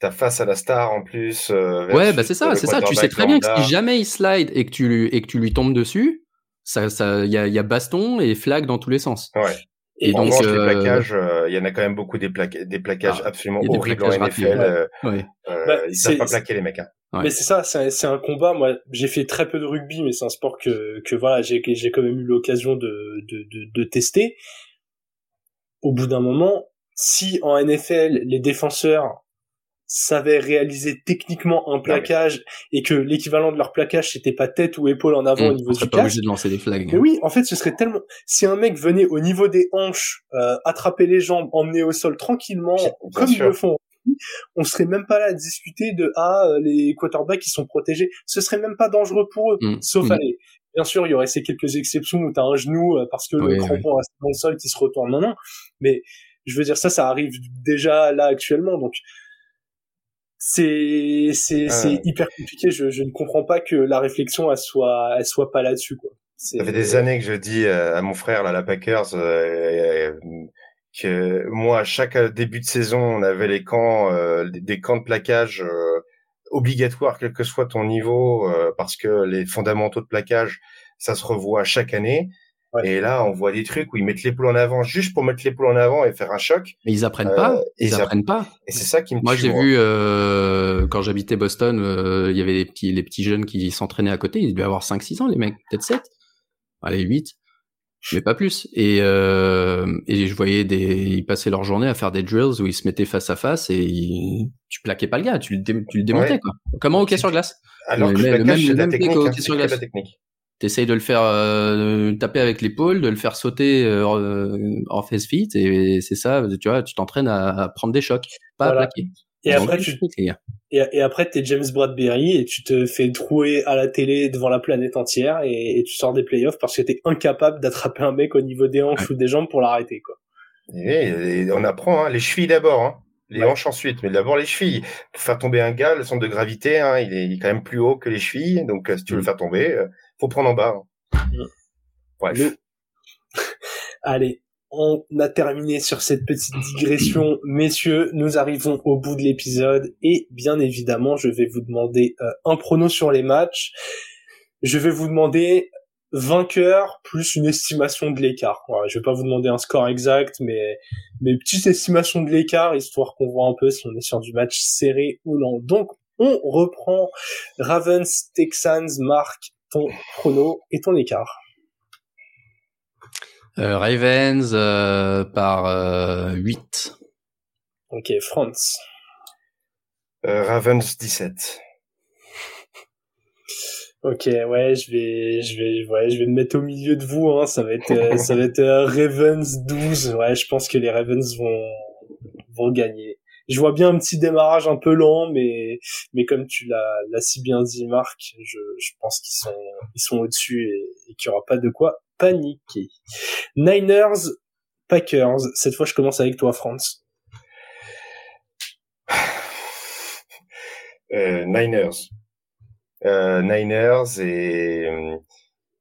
S3: T'as face à la star en plus. Euh,
S2: ouais, bah c'est ça, c'est ça. Tu sais très bien que si jamais il slide et que tu et que tu lui tombes dessus, ça, ça, il y a, y a baston et flag dans tous les sens.
S3: Ouais. Et, donc, les plaquages, il y en a quand même beaucoup des, des plaquages ah, absolument horribles en NFL. Ouais. Bah, ils savent pas plaquer les mecs. Hein.
S1: Mais c'est ça, c'est un, combat. Moi, j'ai fait très peu de rugby, mais c'est un sport que, que voilà, j'ai j'ai quand même eu l'occasion de, de, de, de tester. Au bout d'un moment, si en NFL les défenseurs savaient réaliser techniquement un plaquage et que l'équivalent de leur plaquage c'était pas tête ou épaule en avant au mmh, niveau du
S2: pas obligé de lancer des flags.
S1: Mais oui, en fait, ce serait tellement si un mec venait au niveau des hanches, euh, attraper les jambes, emmener au sol tranquillement, comme ils le font on serait même pas là à discuter de ah euh, les quarterbacks qui sont protégés. Ce serait même pas dangereux pour eux, mmh. sauf mmh. Bien sûr, il y aurait ces quelques exceptions où t'as un genou euh, parce que le crampon reste dans le sol qui se retourne. Non, non. Mais je veux dire ça, ça arrive déjà là actuellement. Donc c'est c'est c'est hyper compliqué. Je, je ne comprends pas que la réflexion elle soit elle soit pas là-dessus quoi.
S3: Ça fait des années que je dis euh, à mon frère là, la Packers, que moi, à chaque début de saison, on avait les camps, euh, des camps de plaquage euh, obligatoires, quel que soit ton niveau, euh, parce que les fondamentaux de plaquage, ça se revoit chaque année. Et là, on voit des trucs où ils mettent l'épaule en avant juste pour mettre l'épaule en avant et faire un choc.
S2: Mais ils apprennent pas. Ils, apprennent pas.
S3: Et c'est ça qui me.
S2: Moi, j'ai vu euh, quand j'habitais Boston, il y avait les petits les petits jeunes qui s'entraînaient à côté. Ils devaient avoir 5-6 ans, les mecs, peut-être 7. Allez, 8 mais pas plus. Et, euh, et je voyais des, ils passaient leur journée à faire des drills où ils se mettaient face à face et tu plaquais pas le gars, tu le, tu le démontais quoi. Comment hockey sur glace
S3: Alors que le même, même technique, hein, sur glace.
S2: T'essayes de le faire euh, taper avec l'épaule, de le faire sauter euh, en face feet et c'est ça. Tu vois, tu t'entraînes à, prendre des chocs, pas à plaquer.
S1: Et après, tu, et, et, après, t'es James Bradbury et tu te fais trouer à la télé devant la planète entière et, tu sors des playoffs parce que t'es incapable d'attraper un mec au niveau des hanches ou des jambes pour l'arrêter, quoi.
S3: Et, on apprend, hein, les chevilles d'abord, hein. Les hanches ensuite, mais d'abord les chevilles. Pour faire tomber un gars, le centre de gravité, hein, il, est, quand même plus haut que les chevilles, donc euh, si tu veux le mm. faire tomber, euh, faut prendre en bas. Hein.
S1: Bref. Allez, on a terminé sur cette petite digression, messieurs. Nous arrivons au bout de l'épisode et bien évidemment, je vais vous demander euh, un prono sur les matchs. Je vais vous demander vainqueur plus une estimation de l'écart. Voilà, je vais pas vous demander un score exact, mais mais petite estimation de l'écart histoire qu'on voit un peu si on est sur du match serré ou non. Donc on reprend Ravens Texans. Marc, ton prono et ton écart.
S2: Euh, Ravens euh, par euh, 8.
S1: Ok, France.
S3: Euh, Ravens 17.
S1: Ok, ouais, je vais, je vais, ouais, je vais me mettre au milieu de vous. Hein. Ça va être, ça va être Ravens 12. Ouais, je pense que les Ravens vont, vont gagner. Je vois bien un petit démarrage un peu lent, mais, mais comme tu l'as, l'as si bien dit, Marc, je, je pense qu'ils sont, ils sont au-dessus et, et qu'il y aura pas de quoi paniquer. Niners, Packers. Cette fois, je commence avec toi, France.
S3: Euh, Niners. Euh, Niners et,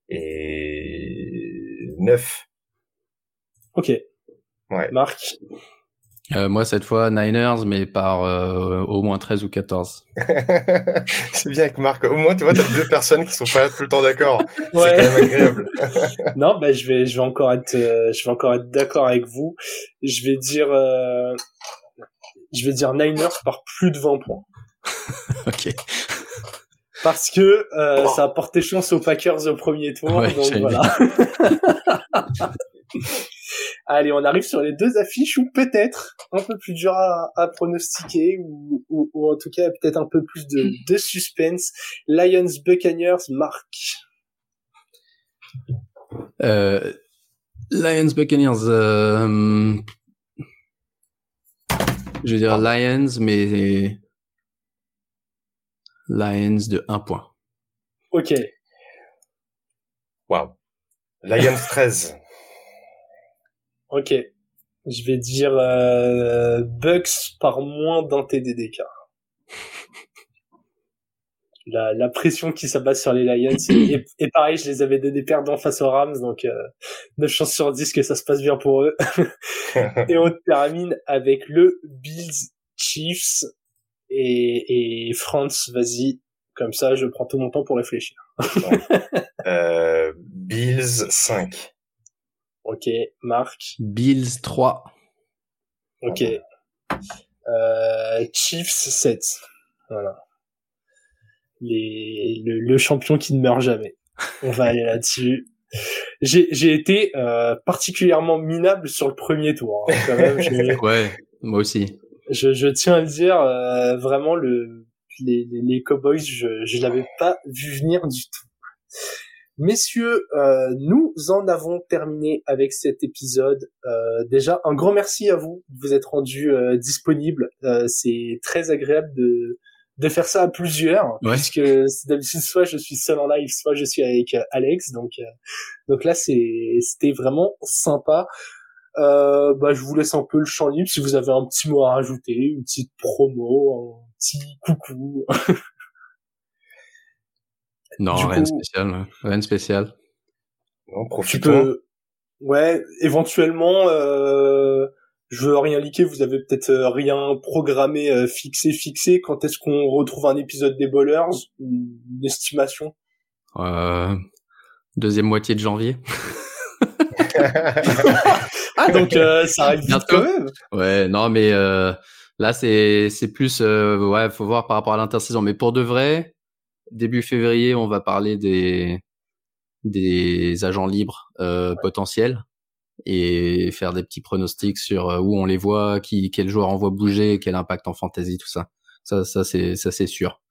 S3: et 9.
S1: Ok.
S3: Ouais.
S1: Marc?
S2: Euh, moi, cette fois, Niners, mais par euh, au moins 13 ou 14.
S3: c'est bien avec Marc. Au moins, tu vois, t'as deux personnes qui sont pas tout le temps d'accord. Ouais. C'est quand même agréable.
S1: non, bah, je vais, je vais encore être, euh, je vais encore être d'accord avec vous. Je vais dire, euh, je vais dire Niners par plus de 20 points.
S2: ok.
S1: Parce que oh. ça a porté chance aux Packers au premier tour. Ouais, donc voilà. Allez, on arrive sur les deux affiches où peut-être un peu plus dur à, pronostiquer ou, ou, en tout cas peut-être un peu plus de, de suspense. Lions Buccaneers marque.
S2: Euh, Lions Buccaneers. Euh, je veux dire Lions, mais Lions de 1 point.
S1: Ok.
S3: Wow. Lions 13.
S1: Ok. Je vais dire euh, Bucks par moins d'un TD d'écart. La, la, pression qui s'abat sur les Lions. Et, pareil, je les avais donné perdants face aux Rams, donc euh, 9 chances sur 10 que ça se passe bien pour eux. et on termine avec le Bills Chiefs. Et, et France, vas-y, comme ça je prends tout mon temps pour réfléchir.
S3: euh, Bills 5.
S1: Ok, Marc.
S2: Bills 3.
S1: Ok. Euh, Chiefs 7. Voilà. Les, le, le champion qui ne meurt jamais. On va aller là-dessus. J'ai, j'ai été euh, particulièrement minable sur le premier tour. Hein, quand même. Je,
S2: Ouais, moi aussi.
S1: je, je tiens à le dire, euh, vraiment le les, les, les Cowboys, je je l'avais pas vu venir du tout. Messieurs, euh, nous en avons terminé avec cet épisode. Euh, déjà, un grand merci à vous de vous être rendu euh, disponible. Euh, c'est très agréable de de faire ça à plusieurs,
S2: Ouais.
S1: puisque d'habitude soit je suis seul en live, soit je suis avec euh, Alex. Donc euh, donc là, c'est c'était vraiment sympa. Euh, bah, je vous laisse un peu le champ libre si vous avez un petit mot à rajouter, une petite promo, un petit coucou.
S2: Non,
S1: Du
S2: rien de spécial. ouais. Rien de spécial.
S3: Non,
S1: Tu
S3: profitons.
S1: peux, ouais, éventuellement, euh, je veux rien liquer, vous avez peut-être euh, rien programmé, euh, fixé, fixé. Quand est-ce qu'on retrouve un épisode des Ballers Une estimation?
S2: Euh, deuxième moitié de janvier.
S1: Ah, donc euh, ça arrive vite
S2: Bientôt.
S1: quand même.
S2: Ouais, non, mais euh, là c'est c'est plus euh, ouais, faut voir par rapport à l'intersaison. Mais pour de vrai, début février, on va parler des des agents libres euh, potentiels et faire des petits pronostics sur euh, où on les voit, qui quel joueur on voit bouger, quel impact en fantasy, tout ça. Ça, ça c'est ça c'est sûr.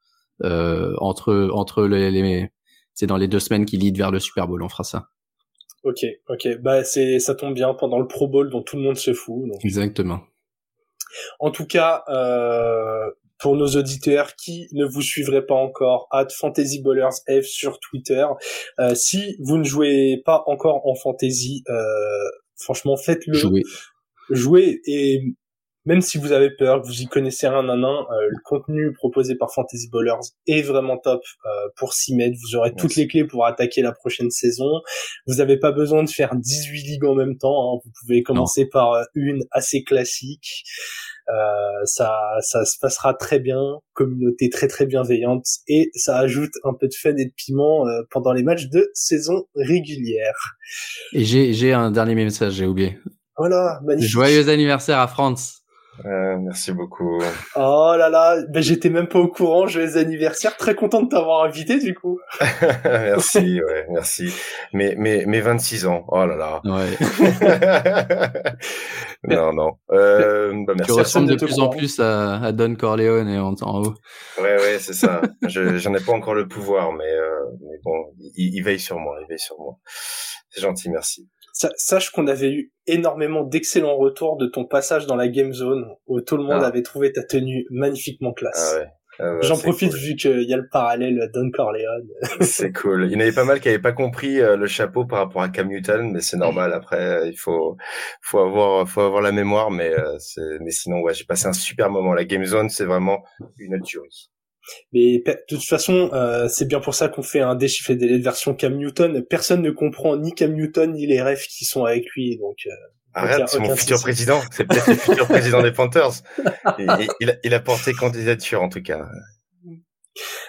S2: Euh, entre entre les, les c'est dans les deux semaines qui lead vers le Super Bowl, on fera ça.
S1: Ok, ok. Bah c'est, ça tombe bien pendant le Pro Bowl dont tout le monde se fout. donc.
S2: Exactement.
S1: En tout cas, euh, pour nos auditeurs qui ne vous suivraient pas encore, at FantasyBallersF sur Twitter. Euh, si vous ne jouez pas encore en fantasy, euh, franchement, faites-le.
S2: Jouer.
S1: Jouez et même si vous avez peur, que vous y connaissez rien un an, euh, le contenu proposé par Fantasy Ballers est vraiment top euh, pour s'y mettre. Vous aurez toutes les clés pour attaquer la prochaine saison. Vous n'avez pas besoin de faire 18 ligues en même temps. hein. Vous pouvez commencer par euh, une assez classique. Euh, ça, ça se passera très bien, communauté très très bienveillante et ça ajoute un peu de fun et de piment euh, pendant les matchs de saison régulière.
S2: Et j'ai j'ai un dernier message, j'ai oublié.
S1: Voilà, magnifique.
S2: Joyeux anniversaire à France.
S3: Euh, merci beaucoup.
S1: Oh là là, ben j'étais même pas au courant, joyeux anniversaire, très content de t'avoir invité du coup.
S3: merci, ouais, merci. Mais, mais, mais 26 ans. Oh là là.
S2: Ouais.
S3: non, non. Euh, bah, merci.
S2: Tu ressembles de plus en plus à, à Don Corleone et en, en haut.
S3: Ouais, ouais, c'est ça. Je, j'en ai pas encore le pouvoir, mais, euh, mais bon, il, il veille sur moi, il veille sur moi. C'est gentil, merci.
S1: Sa- Sache qu'on avait eu énormément d'excellents retours de ton passage dans la Game Zone, où tout le monde
S3: Ah.
S1: avait trouvé ta tenue magnifiquement classe.
S3: Ah ouais. Ah ouais,
S1: J'en profite
S3: cool.
S1: vu qu'il y a le parallèle Don Corleone.
S3: C'est cool. Il y en avait pas mal qui avaient pas compris euh, le chapeau par rapport à Cam Newton, mais c'est normal. Après, euh, il faut, faut avoir, faut avoir la mémoire, mais euh, mais sinon, ouais, j'ai passé un super moment. La Game Zone, c'est vraiment une autre tuerie.
S1: Mais de toute façon, euh, c'est bien pour ça qu'on fait un déchiffré délai de version Cam Newton. Personne ne comprend ni Cam Newton ni les refs qui sont avec lui, donc euh,
S3: Arrête, c'est mon futur président. C'est peut-être le futur président des Panthers. Il- il a, il a porté candidature, en tout cas.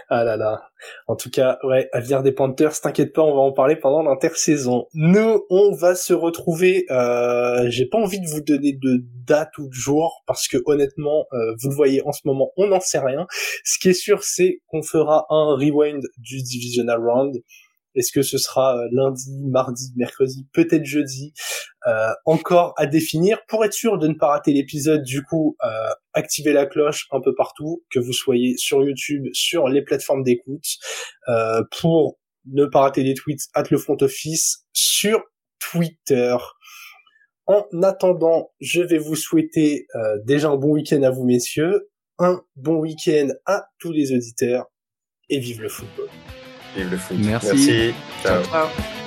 S1: Ah là là. En tout cas, ouais, avenir des Panthers, t'inquiète pas, on va en parler pendant l'intersaison. Nous, on va se retrouver. Euh, J'ai pas envie de vous donner de date ou de jour parce que honnêtement, euh, vous le voyez en ce moment, on n'en sait rien. Ce qui est sûr, c'est qu'on fera un rewind du divisional round. Est-ce que ce sera euh, lundi, mardi, mercredi, peut-être jeudi euh, Encore à définir. Pour être sûr de ne pas rater l'épisode, du coup, euh, activez la cloche un peu partout, que vous soyez sur YouTube, sur les plateformes d'écoute, euh, pour ne pas rater les tweets at le front office sur Twitter. En attendant, je vais vous souhaiter déjà un bon week-end à vous, messieurs, un bon week-end à tous les auditeurs, et vive le football.
S3: Vive le foot.
S2: Merci.
S3: Merci. Ciao.
S2: ciao.